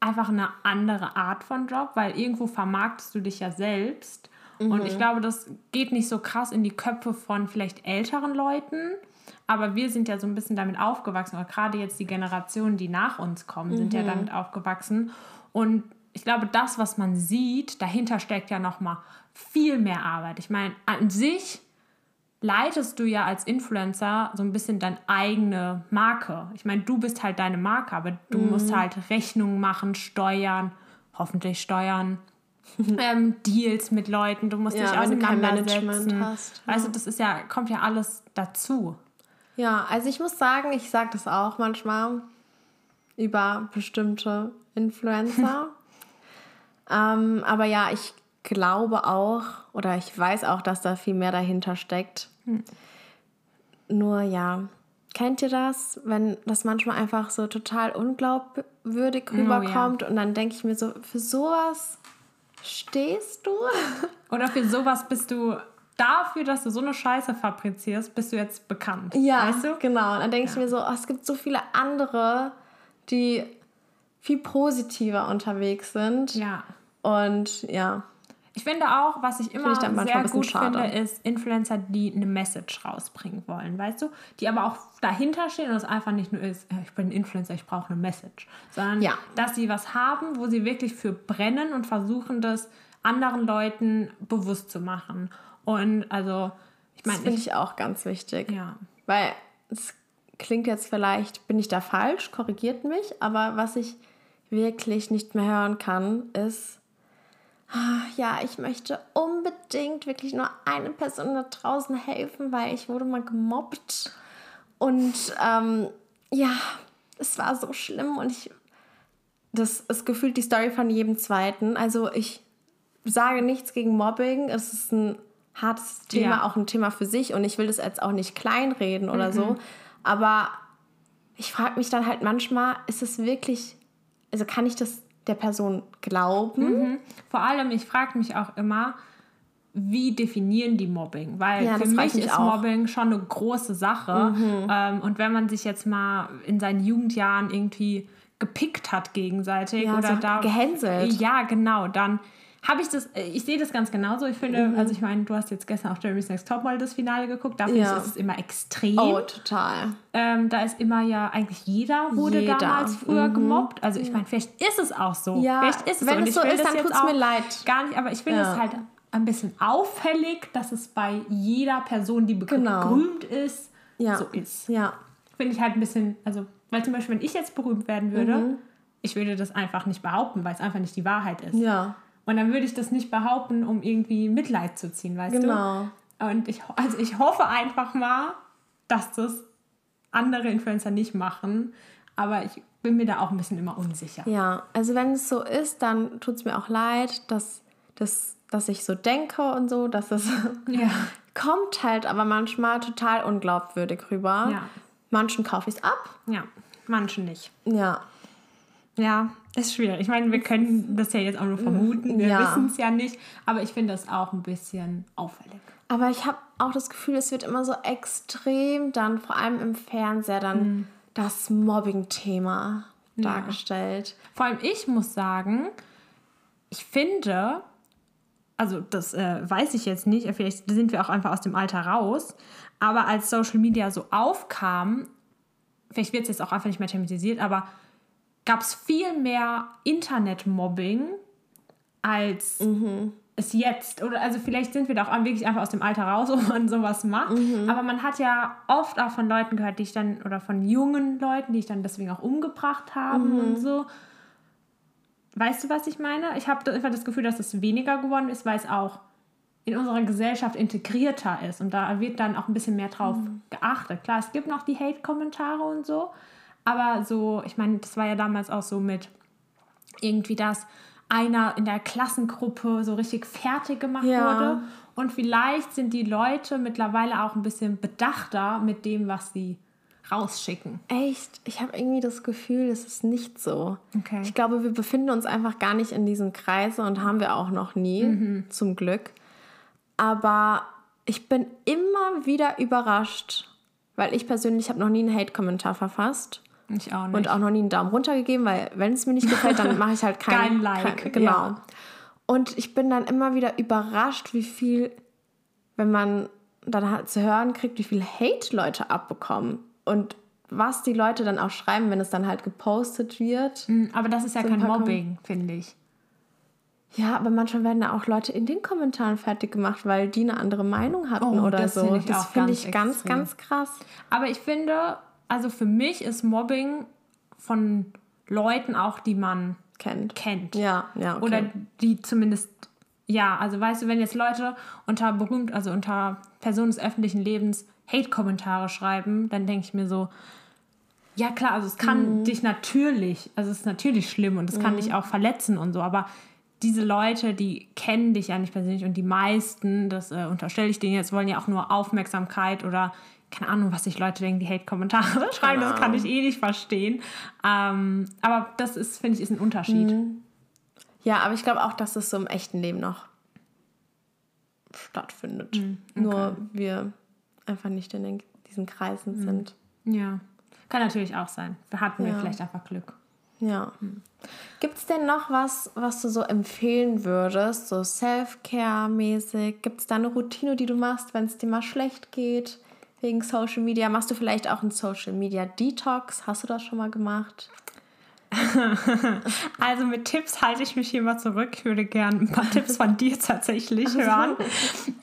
einfach eine andere Art von Job, weil irgendwo vermarktest du dich ja selbst. Und ich glaube, das geht nicht so krass in die Köpfe von vielleicht älteren Leuten. Aber wir sind ja so ein bisschen damit aufgewachsen, oder gerade jetzt die Generationen, die nach uns kommen, sind ja damit aufgewachsen. Und ich glaube, das, was man sieht, dahinter steckt ja noch mal viel mehr Arbeit. Ich meine, an sich leitest du ja als Influencer so ein bisschen deine eigene Marke. Ich meine, du bist halt deine Marke, aber du musst halt Rechnungen machen, steuern, hoffentlich steuern, ähm, Deals mit Leuten, du musst Ja, dich auseinandersetzen. Management hast, ja. Also das ist ja, kommt ja alles dazu. Ja, also ich muss sagen, ich sage das auch manchmal über bestimmte Influencer. ähm, aber ja, ich glaube auch oder ich weiß auch, dass da viel mehr dahinter steckt. Hm. Nur ja, kennt ihr das, wenn das manchmal einfach so total unglaubwürdig rüberkommt und dann denke ich mir so, für sowas stehst du? Oder für sowas bist du dafür, dass du so eine Scheiße fabrizierst, bist du jetzt bekannt. Ja, weißt du? genau. Und dann denke ich mir so, oh, es gibt so viele andere, die viel positiver unterwegs sind. Ja. Und ja. Ich finde auch, was ich immer ich sehr gut schade. finde, ist Influencer, die eine Message rausbringen wollen, weißt du? Die aber auch dahinter stehen und es einfach nicht nur ist, äh, ich bin ein Influencer, ich brauche eine Message, sondern Ja. dass sie was haben, wo sie wirklich für brennen und versuchen, das anderen Leuten bewusst zu machen. Und also, ich Das meine, finde ich, ich auch ganz wichtig. ja. Weil es klingt jetzt vielleicht, bin ich da falsch, korrigiert mich, aber was ich wirklich nicht mehr hören kann, ist, ja, ich möchte unbedingt wirklich nur eine Person da draußen helfen, weil ich wurde mal gemobbt. Und ähm, ja, es war so schlimm und ich, das ist gefühlt die Story von jedem Zweiten. Also ich sage nichts gegen Mobbing. Es ist ein hartes Thema, Ja. auch ein Thema für sich und ich will das jetzt auch nicht kleinreden oder so. Aber ich frage mich dann halt manchmal, ist es wirklich, also kann ich das der Person glauben? Vor allem, ich frage mich auch immer, wie definieren die Mobbing? Weil Ja, für mich ich mich ist auch. Mhm. Mobbing schon eine große Sache. Ähm, und wenn man sich jetzt mal in seinen Jugendjahren irgendwie gepickt hat gegenseitig Ja, oder so da gehänselt. Ja, genau. Dann habe ich das, äh, ich sehe das ganz genauso. Ich finde, Mhm. also ich meine, du hast jetzt gestern auch Jeremy's Next Topmodel das Finale geguckt. Da finde Ja. ich, ist es immer extrem. Oh, total. Ähm, da ist immer ja, eigentlich jeder wurde Jeder. damals früher Mhm. gemobbt. Also ich meine, vielleicht ist es auch so. Ja, vielleicht ist es wenn so. Es so ist, dann jetzt tut's mir leid. Gar nicht, aber ich finde Ja. es halt ein bisschen auffällig, dass es bei jeder Person, die Genau. berühmt ist, Ja. so ist. Ja. Finde ich halt ein bisschen, also, weil zum Beispiel, wenn ich jetzt berühmt werden würde, Mhm. ich würde das einfach nicht behaupten, weil es einfach nicht die Wahrheit ist. Ja. Und dann würde ich das nicht behaupten, um irgendwie Mitleid zu ziehen, weißt Genau. du? Und ich, also ich hoffe einfach mal, dass das andere Influencer nicht machen. Aber ich bin mir da auch ein bisschen immer unsicher. Ja, also wenn es so ist, dann tut es mir auch leid, dass, dass, dass ich so denke und so, dass es Ja. kommt halt aber manchmal total unglaubwürdig rüber. Ja. Manchen kaufe ich es ab. Ja, manche nicht. Ja. Ja, ist schwierig. Ich meine, wir können das ja jetzt auch nur vermuten. Wir Ja. wissen es ja nicht. Aber ich finde das auch ein bisschen auffällig. Aber ich habe auch das Gefühl, es wird immer so extrem dann, vor allem im Fernseher, dann das Mobbing-Thema dargestellt. Vor allem ich muss sagen, ich finde, also das äh, weiß ich jetzt nicht, vielleicht sind wir auch einfach aus dem Alter raus, aber als Social Media so aufkam, vielleicht wird es jetzt auch einfach nicht mehr thematisiert, aber gab es viel mehr Internetmobbing als es jetzt, oder also vielleicht sind wir da auch wirklich einfach aus dem Alter raus, wo man sowas macht, aber man hat ja oft auch von Leuten gehört, die ich dann, oder von jungen Leuten, die ich dann deswegen auch umgebracht haben und so. Weißt du, was ich meine? Ich habe einfach das Gefühl, dass es weniger geworden ist, weil es auch in unserer Gesellschaft integrierter ist. Und da wird dann auch ein bisschen mehr drauf geachtet. Klar, es gibt noch die Hate-Kommentare und so, aber so, ich meine, das war ja damals auch so mit irgendwie, dass einer in der Klassengruppe so richtig fertig gemacht Ja. wurde und vielleicht sind die Leute mittlerweile auch ein bisschen bedachter mit dem, was sie rausschicken. Echt? Ich habe irgendwie das Gefühl, es ist nicht so. Okay. Ich glaube, wir befinden uns einfach gar nicht in diesen Kreisen und haben wir auch noch nie, Mhm. zum Glück. Aber ich bin immer wieder überrascht, weil ich persönlich habe noch nie einen Hate-Kommentar verfasst Ich auch nicht. und auch noch nie einen Daumen runter gegeben, weil wenn es mir nicht gefällt, dann mache ich halt kein, Kein Like, Kein, genau. ja. Und ich bin dann immer wieder überrascht, wie viel, wenn man dann halt zu hören kriegt, wie viel Hate Leute abbekommen und was die Leute dann auch schreiben, wenn es dann halt gepostet wird. Mm, Aber das ist ja So ein kein Mobbing, finde ich. Ja, aber manchmal werden da auch Leute in den Kommentaren fertig gemacht, weil die eine andere Meinung hatten Oh, oder das so. finde ich das finde ich ganz, extrem. ganz krass. Aber ich finde, also für mich ist Mobbing von Leuten auch, die man Kennt. kennt. Ja, ja. Okay. Oder die zumindest, ja, also weißt du, wenn jetzt Leute unter berühmt, also unter Personen des öffentlichen Lebens Hate-Kommentare schreiben, dann denke ich mir so, ja klar, also es kann Mhm. dich natürlich, also es ist natürlich schlimm und es kann dich auch verletzen und so, aber diese Leute, die kennen dich ja nicht persönlich und die meisten, das äh, unterstelle ich denen jetzt, wollen ja auch nur Aufmerksamkeit oder keine Ahnung, was sich Leute denken, die Hate-Kommentare schreiben, das kann ich eh nicht verstehen. Ähm, aber das ist, finde ich, ist ein Unterschied. Mhm. Ja, aber ich glaube auch, dass es so im echten Leben noch stattfindet. Mhm, okay. Nur wir einfach nicht in den, diesen Kreisen mhm. sind. Ja, kann natürlich auch sein. Hatten wir ja. vielleicht einfach Glück. Ja. Mhm. Gibt es denn noch was, was du so empfehlen würdest, so Self-Care-mäßig? Gibt es da eine Routine, die du machst, wenn es dir mal schlecht geht? Wegen Social Media. Machst du vielleicht auch einen Social Media Detox? Hast du das schon mal gemacht? also mit Tipps halte ich mich hier mal zurück. Ich würde gerne ein paar Tipps von dir tatsächlich hören.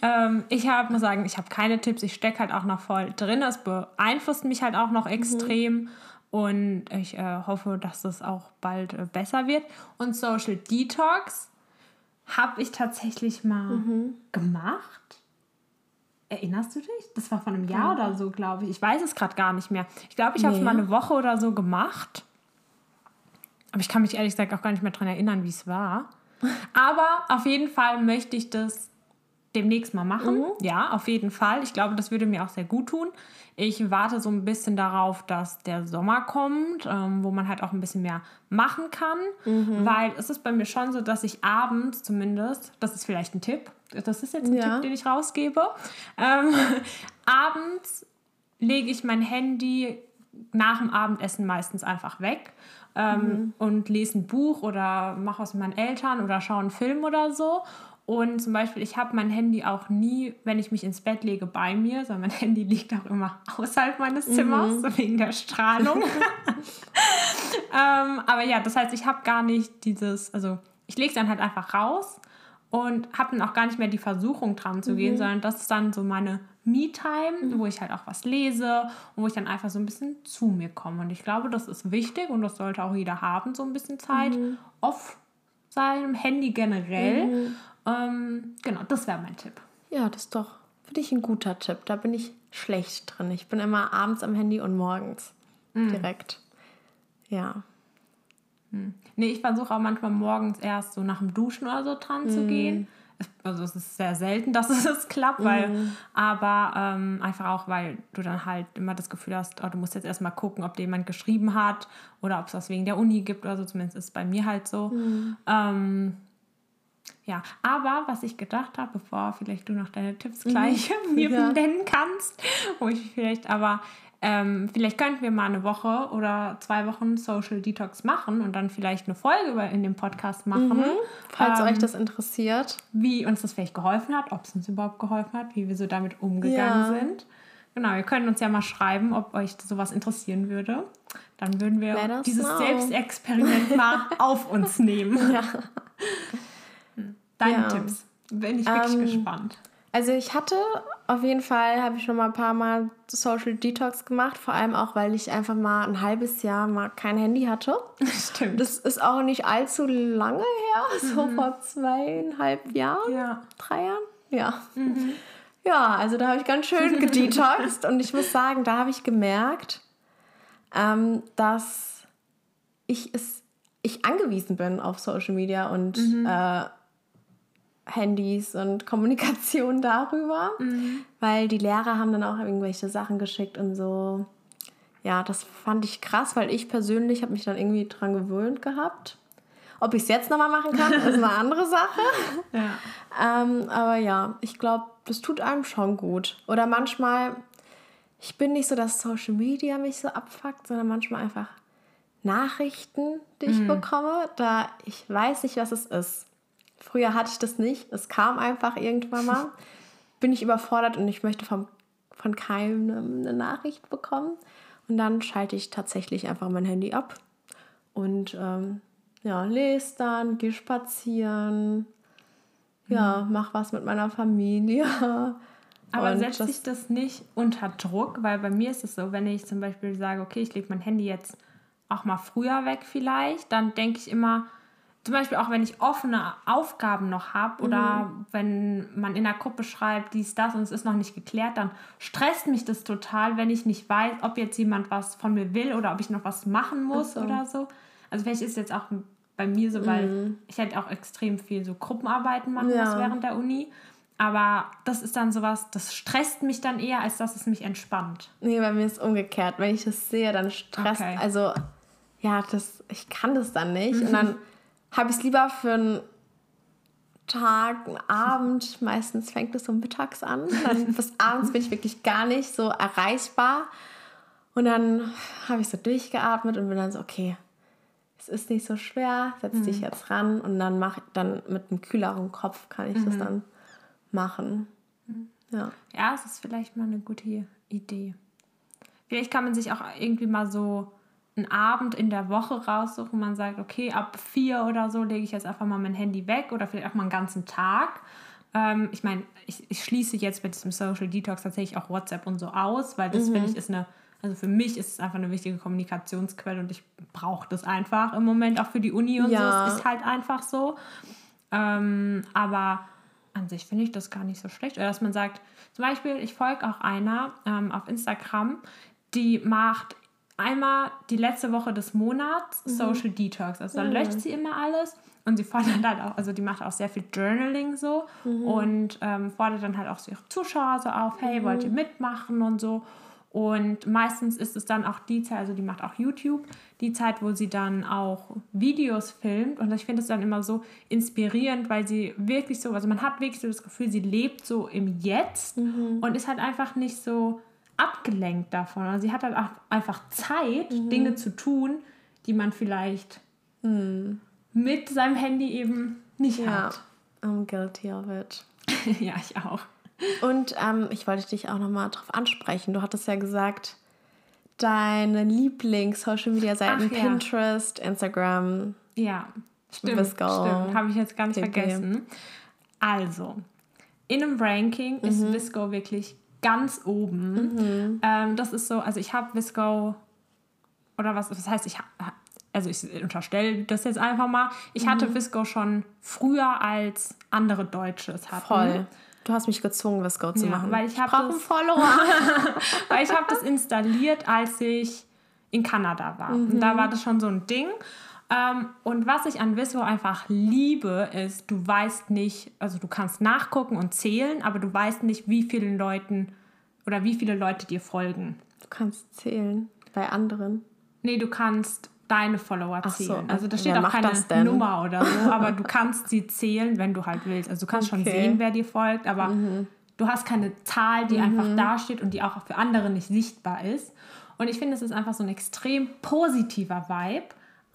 ähm, ich hab, muss sagen, ich habe keine Tipps. Ich stecke halt auch noch voll drin. Es beeinflusst mich halt auch noch extrem. Mhm. Und ich äh, hoffe, dass das auch bald äh, besser wird. Und Social Detox habe ich tatsächlich mal mhm. gemacht. Erinnerst du dich? Das war vor einem Jahr oder so, glaube ich. Ich weiß es gerade gar nicht mehr. Ich glaube, ich habe es mal eine Woche oder so gemacht. Aber ich kann mich ehrlich gesagt auch gar nicht mehr daran erinnern, wie es war. Aber auf jeden Fall möchte ich das demnächst mal machen. Mhm. Ja, auf jeden Fall. Ich glaube, das würde mir auch sehr gut tun. Ich warte so ein bisschen darauf, dass der Sommer kommt, ähm, wo man halt auch ein bisschen mehr machen kann. Mhm. Weil es ist bei mir schon so, dass ich abends zumindest, das ist vielleicht ein Tipp, das ist jetzt ein ja. Tipp, den ich rausgebe, ähm, abends lege ich mein Handy nach dem Abendessen meistens einfach weg ähm, mhm. und lese ein Buch oder mache was mit meinen Eltern oder schaue einen Film oder so. Und zum Beispiel, ich habe mein Handy auch nie, wenn ich mich ins Bett lege, bei mir, sondern mein Handy liegt auch immer außerhalb meines Zimmers, mhm. wegen der Strahlung. ähm, aber ja, das heißt, ich habe gar nicht dieses, also ich lege es dann halt einfach raus und habe dann auch gar nicht mehr die Versuchung dran zu gehen, mhm. sondern das ist dann so meine Me-Time, mhm. wo ich halt auch was lese und wo ich dann einfach so ein bisschen zu mir komme. Und ich glaube, das ist wichtig und das sollte auch jeder haben, so ein bisschen Zeit mhm. auf seinem Handy generell. Mhm. Ähm, genau, das wäre mein Tipp. Ja, das ist doch für dich ein guter Tipp. Da bin ich schlecht drin. Ich bin immer abends am Handy und morgens mhm. direkt. Ja. Hm. Nee, ich versuche auch manchmal morgens erst so nach dem Duschen oder so dran mhm. zu gehen. Also es ist sehr selten, dass es klappt, weil, mhm. aber ähm, einfach auch, weil du dann halt immer das Gefühl hast, oh, du musst jetzt erstmal gucken, ob dir jemand geschrieben hat oder ob es was wegen der Uni gibt oder so, zumindest ist es bei mir halt so. Mhm. Ähm, ja, aber was ich gedacht habe, bevor vielleicht du noch deine Tipps mhm. gleich mir ja. nennen kannst, wo ich vielleicht aber ähm, vielleicht könnten wir mal eine Woche oder zwei Wochen Social Detox machen und dann vielleicht eine Folge in dem Podcast machen. Mhm, falls ähm, euch das interessiert. Wie uns das vielleicht geholfen hat, ob es uns überhaupt geholfen hat, wie wir so damit umgegangen ja. sind. Genau, ihr könnt uns ja mal schreiben, ob euch sowas interessieren würde. Dann würden wir dieses know. Selbstexperiment mal auf uns nehmen. Ja. Deine ja. Tipps. Bin ich wirklich ähm, gespannt. Also ich hatte auf jeden Fall, habe ich schon mal ein paar Mal Social Detox gemacht, vor allem auch, weil ich einfach mal ein halbes Jahr mal kein Handy hatte. Stimmt. Das ist auch nicht allzu lange her, so mhm. vor zweieinhalb Jahren, ja. drei Jahren. Ja. Mhm. Ja, also da habe ich ganz schön gedetoxt und ich muss sagen, da habe ich gemerkt, ähm, dass ich es ich angewiesen bin auf Social Media und mhm. äh, Handys und Kommunikation darüber, mhm. weil die Lehrer haben dann auch irgendwelche Sachen geschickt und so. Ja, das fand ich krass, weil ich persönlich habe mich dann irgendwie dran gewöhnt gehabt. Ob ich es jetzt nochmal machen kann, ist eine andere Sache. Ja. Ähm, aber ja, ich glaube, das tut einem schon gut. Oder manchmal, ich bin nicht so, dass Social Media mich so abfuckt, sondern manchmal einfach Nachrichten, die ich mhm. bekomme, da ich weiß nicht, was es ist. Früher hatte ich das nicht. Es kam einfach irgendwann mal. Bin ich überfordert und ich möchte vom, von keinem eine Nachricht bekommen. Und dann schalte ich tatsächlich einfach mein Handy ab und ähm, ja, lese dann, gehe spazieren, ja, mhm. mach was mit meiner Familie. Aber setzt sich das nicht unter Druck? Weil bei mir ist es so, wenn ich zum Beispiel sage, okay, ich lege mein Handy jetzt auch mal früher weg vielleicht, dann denke ich immer, zum Beispiel auch wenn ich offene Aufgaben noch habe oder mhm. wenn man in der Gruppe schreibt, dies, das und es ist noch nicht geklärt, dann stresst mich das total, wenn ich nicht weiß, ob jetzt jemand was von mir will oder ob ich noch was machen muss so. oder so. Also vielleicht ist jetzt auch bei mir so, weil ich halt auch extrem viel so Gruppenarbeiten machen Ja. muss während der Uni. Aber das ist dann sowas, das stresst mich dann eher, als dass es mich entspannt. Nee, bei mir ist umgekehrt. Wenn ich das sehe, dann stresst. Okay. Also, ja, das, ich kann das dann nicht. Und dann habe ich es lieber für einen Tag, einen Abend. Meistens fängt es so mittags an. Dann bis abends bin ich wirklich gar nicht so erreichbar. Und dann habe ich so durchgeatmet und bin dann so, okay, es ist nicht so schwer, setz dich jetzt ran. Und dann mach dann mit einem kühleren Kopf kann ich das dann machen. Ja. Ja, es ist vielleicht mal eine gute Idee. Vielleicht kann man sich auch irgendwie mal so einen Abend in der Woche raussuchen, wo man sagt, okay, ab vier oder so lege ich jetzt einfach mal mein Handy weg oder vielleicht auch mal einen ganzen Tag. Ähm, ich meine, ich, ich schließe jetzt bei diesem Social Detox tatsächlich auch WhatsApp und so aus, weil das finde ich ist eine, also für mich ist es einfach eine wichtige Kommunikationsquelle und ich brauche das einfach im Moment auch für die Uni und Ja. so. Es ist halt einfach so. Ähm, aber an sich finde ich das gar nicht so schlecht. Oder dass man sagt, zum Beispiel, ich folge auch einer ähm, auf Instagram, die macht einmal die letzte Woche des Monats Social Detox. Also dann löscht sie immer alles und sie fordert halt auch, also die macht auch sehr viel Journaling so und ähm, fordert dann halt auch so ihre Zuschauer so auf, hey, wollt ihr mitmachen und so. Und meistens ist es dann auch die Zeit, also die macht auch YouTube, die Zeit, wo sie dann auch Videos filmt. Und ich finde es dann immer so inspirierend, weil sie wirklich so, also man hat wirklich so das Gefühl, sie lebt so im Jetzt und ist halt einfach nicht so abgelenkt davon. Also sie hat halt einfach Zeit, Dinge zu tun, die man vielleicht mit seinem Handy eben nicht Ja, hat. I'm guilty of it. ja, ich auch. Und ähm, ich wollte dich auch nochmal drauf ansprechen. Du hattest ja gesagt, deine Lieblings-Social-Media-Seiten ja. Pinterest, Instagram. Ja, stimmt. Visco. Stimmt, habe ich jetzt ganz PP. vergessen. Also, in einem Ranking Mhm. ist Visco wirklich ganz oben. Ähm, das ist so, also ich habe Visco, oder was, was heißt, ich habe, also ich unterstelle das jetzt einfach mal, ich hatte Mhm. Visco schon früher als andere Deutsche es hatten. Voll. Du hast mich gezwungen, Visco zu Ja, machen. weil ich hab brauche einen das- Follower. Weil ich habe das installiert, als ich in Kanada war. Und da war das schon so ein Ding. Ähm, und was ich an Visco einfach liebe, ist, du weißt nicht, also du kannst nachgucken und zählen, aber du weißt nicht, wie vielen Leuten oder wie viele Leute dir folgen. Du kannst zählen bei anderen. Nee, du kannst deine Follower Ach so, zählen. also da wer steht auch keine? Nummer oder so, aber du kannst sie zählen, wenn du halt willst. Also du kannst schon Okay. sehen, wer dir folgt, aber du hast keine Zahl, die einfach da steht und die auch für andere nicht sichtbar ist. Und ich finde, es ist einfach so ein extrem positiver Vibe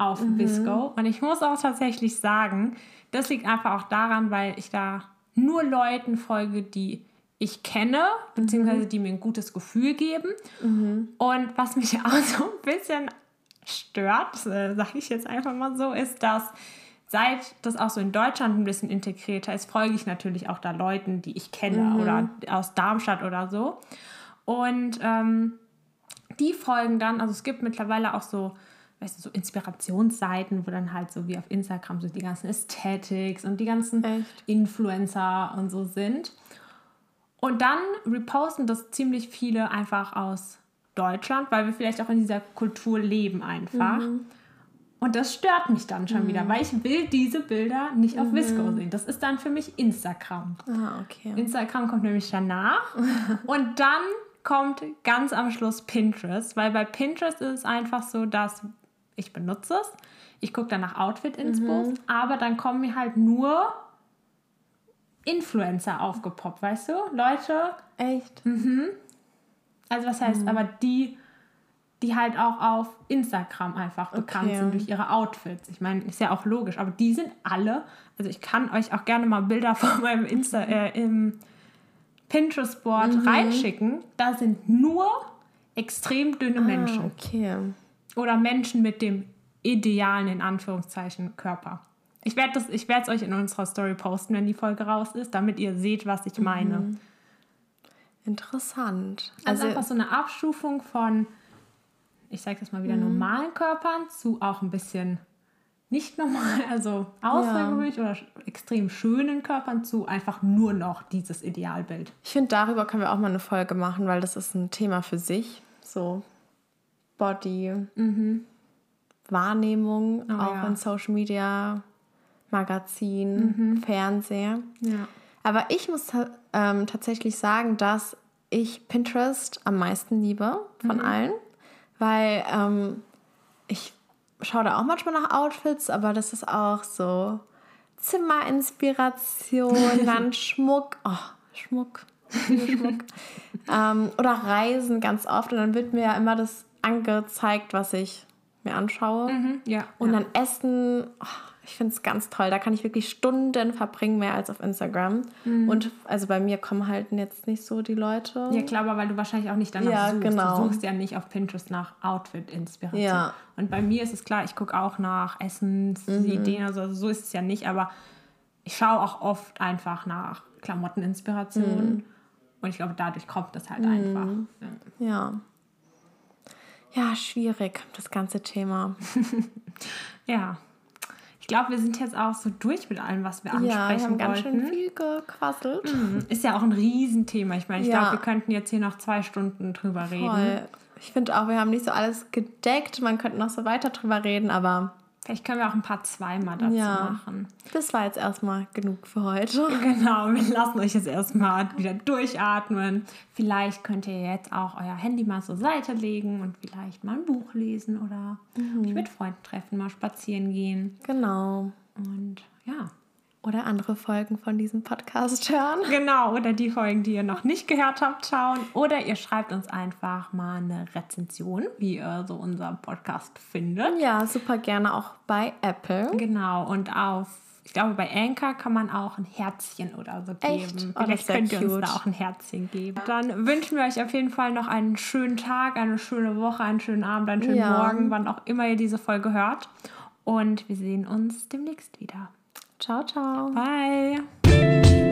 auf Visco. Und ich muss auch tatsächlich sagen, das liegt einfach auch daran, weil ich da nur Leuten folge, die ich kenne, beziehungsweise die mir ein gutes Gefühl geben. Und was mich auch so ein bisschen stört, äh, sage ich jetzt einfach mal so, ist, dass seit das auch so in Deutschland ein bisschen integrierter ist, folge ich natürlich auch da Leuten, die ich kenne oder aus Darmstadt oder so. Und ähm, die folgen dann, also es gibt mittlerweile auch so, weißt du, so Inspirationsseiten, wo dann halt so wie auf Instagram so die ganzen Aesthetics und die ganzen Echt? Influencer und so sind. Und dann reposten das ziemlich viele einfach aus Deutschland, weil wir vielleicht auch in dieser Kultur leben einfach. Und das stört mich dann schon wieder, weil ich will diese Bilder nicht auf Visco sehen. Das ist dann für mich Instagram. Ah, okay. Instagram kommt nämlich danach. und dann kommt ganz am Schluss Pinterest, weil bei Pinterest ist es einfach so, dass ich benutze es. Ich gucke dann nach Outfit-Inspos, aber dann kommen mir halt nur Influencer aufgepoppt, weißt du? Leute, Echt? also was heißt, aber die, die halt auch auf Instagram einfach bekannt Okay. sind durch ihre Outfits. Ich meine, ist ja auch logisch, aber die sind alle, also ich kann euch auch gerne mal Bilder von meinem Insta, äh, im Pinterest-Board reinschicken. Da sind nur extrem dünne Menschen. Ah, okay. Oder Menschen mit dem idealen, in Anführungszeichen, Körper. Ich werde es euch in unserer Story posten, wenn die Folge raus ist, damit ihr seht, was ich meine. Interessant. Also, Also, einfach so eine Abstufung von, ich sage das mal wieder, normalen Körpern zu auch ein bisschen nicht normal, also außergewöhnlich oder sch- extrem schönen Körpern zu einfach nur noch dieses Idealbild. ich finde, darüber können wir auch mal eine Folge machen, weil das ist ein Thema für sich. So Body. Wahrnehmung, Oh, auch ja. in Social Media, Magazin, Fernseher. Ja. Aber ich muss ähm, tatsächlich sagen, dass ich Pinterest am meisten liebe von allen, weil ähm, ich schaue da auch manchmal nach Outfits, aber das ist auch so Zimmerinspiration, dann Schmuck, oh, Schmuck, Schmuck. ähm, oder Reisen ganz oft und dann wird mir ja immer das angezeigt, was ich mir anschaue. Mhm. Ja. Und ja. dann Essen, oh, ich finde es ganz toll. Da kann ich wirklich Stunden verbringen, mehr als auf Instagram. Und also bei mir kommen halt jetzt nicht so die Leute. Ja, klar, aber weil du wahrscheinlich auch nicht danach Ja, suchst. genau. Du suchst ja nicht auf Pinterest nach Outfit-Inspiration. Ja. Und bei mir ist es klar, ich gucke auch nach Essensideen, also so ist es ja nicht, aber ich schaue auch oft einfach nach Klamotteninspiration. Und ich glaube, dadurch kommt das halt einfach. Ja. Ja. Schwierig, das ganze Thema. ja. Ich glaube, wir sind jetzt auch so durch mit allem, was wir ansprechen Ja, wir haben ganz wollten. schön viel gequasselt. Ist ja auch ein Riesenthema. Ich meine, ich Ja. glaube, wir könnten jetzt hier noch zwei Stunden drüber reden. Voll. Ich finde auch, wir haben nicht so alles gedeckt. Man könnte noch so weiter drüber reden, aber Vielleicht können wir auch ein paar zweimal dazu Ja. machen. das war jetzt erstmal genug für heute. Genau, wir lassen euch jetzt erstmal wieder durchatmen. Vielleicht könnt ihr jetzt auch euer Handy mal zur Seite legen und vielleicht mal ein Buch lesen oder euch mit Freunden treffen, mal spazieren gehen. Genau. Und ja, Oder andere Folgen von diesem Podcast hören. genau. Oder die Folgen, die ihr noch nicht gehört habt, schauen. Oder ihr schreibt uns einfach mal eine Rezension, wie ihr so unseren Podcast findet. Ja, super gerne auch bei Apple. Genau, und auf, ich glaube, bei Anchor kann man auch ein Herzchen oder so geben. Echt? Oh, Vielleicht könnt ihr uns cute. da auch ein Herzchen geben. Dann wünschen wir euch auf jeden Fall noch einen schönen Tag, eine schöne Woche, einen schönen Abend, einen schönen Ja. Morgen, wann auch immer ihr diese Folge hört. Und wir sehen uns demnächst wieder. Ciao, ciao. Bye.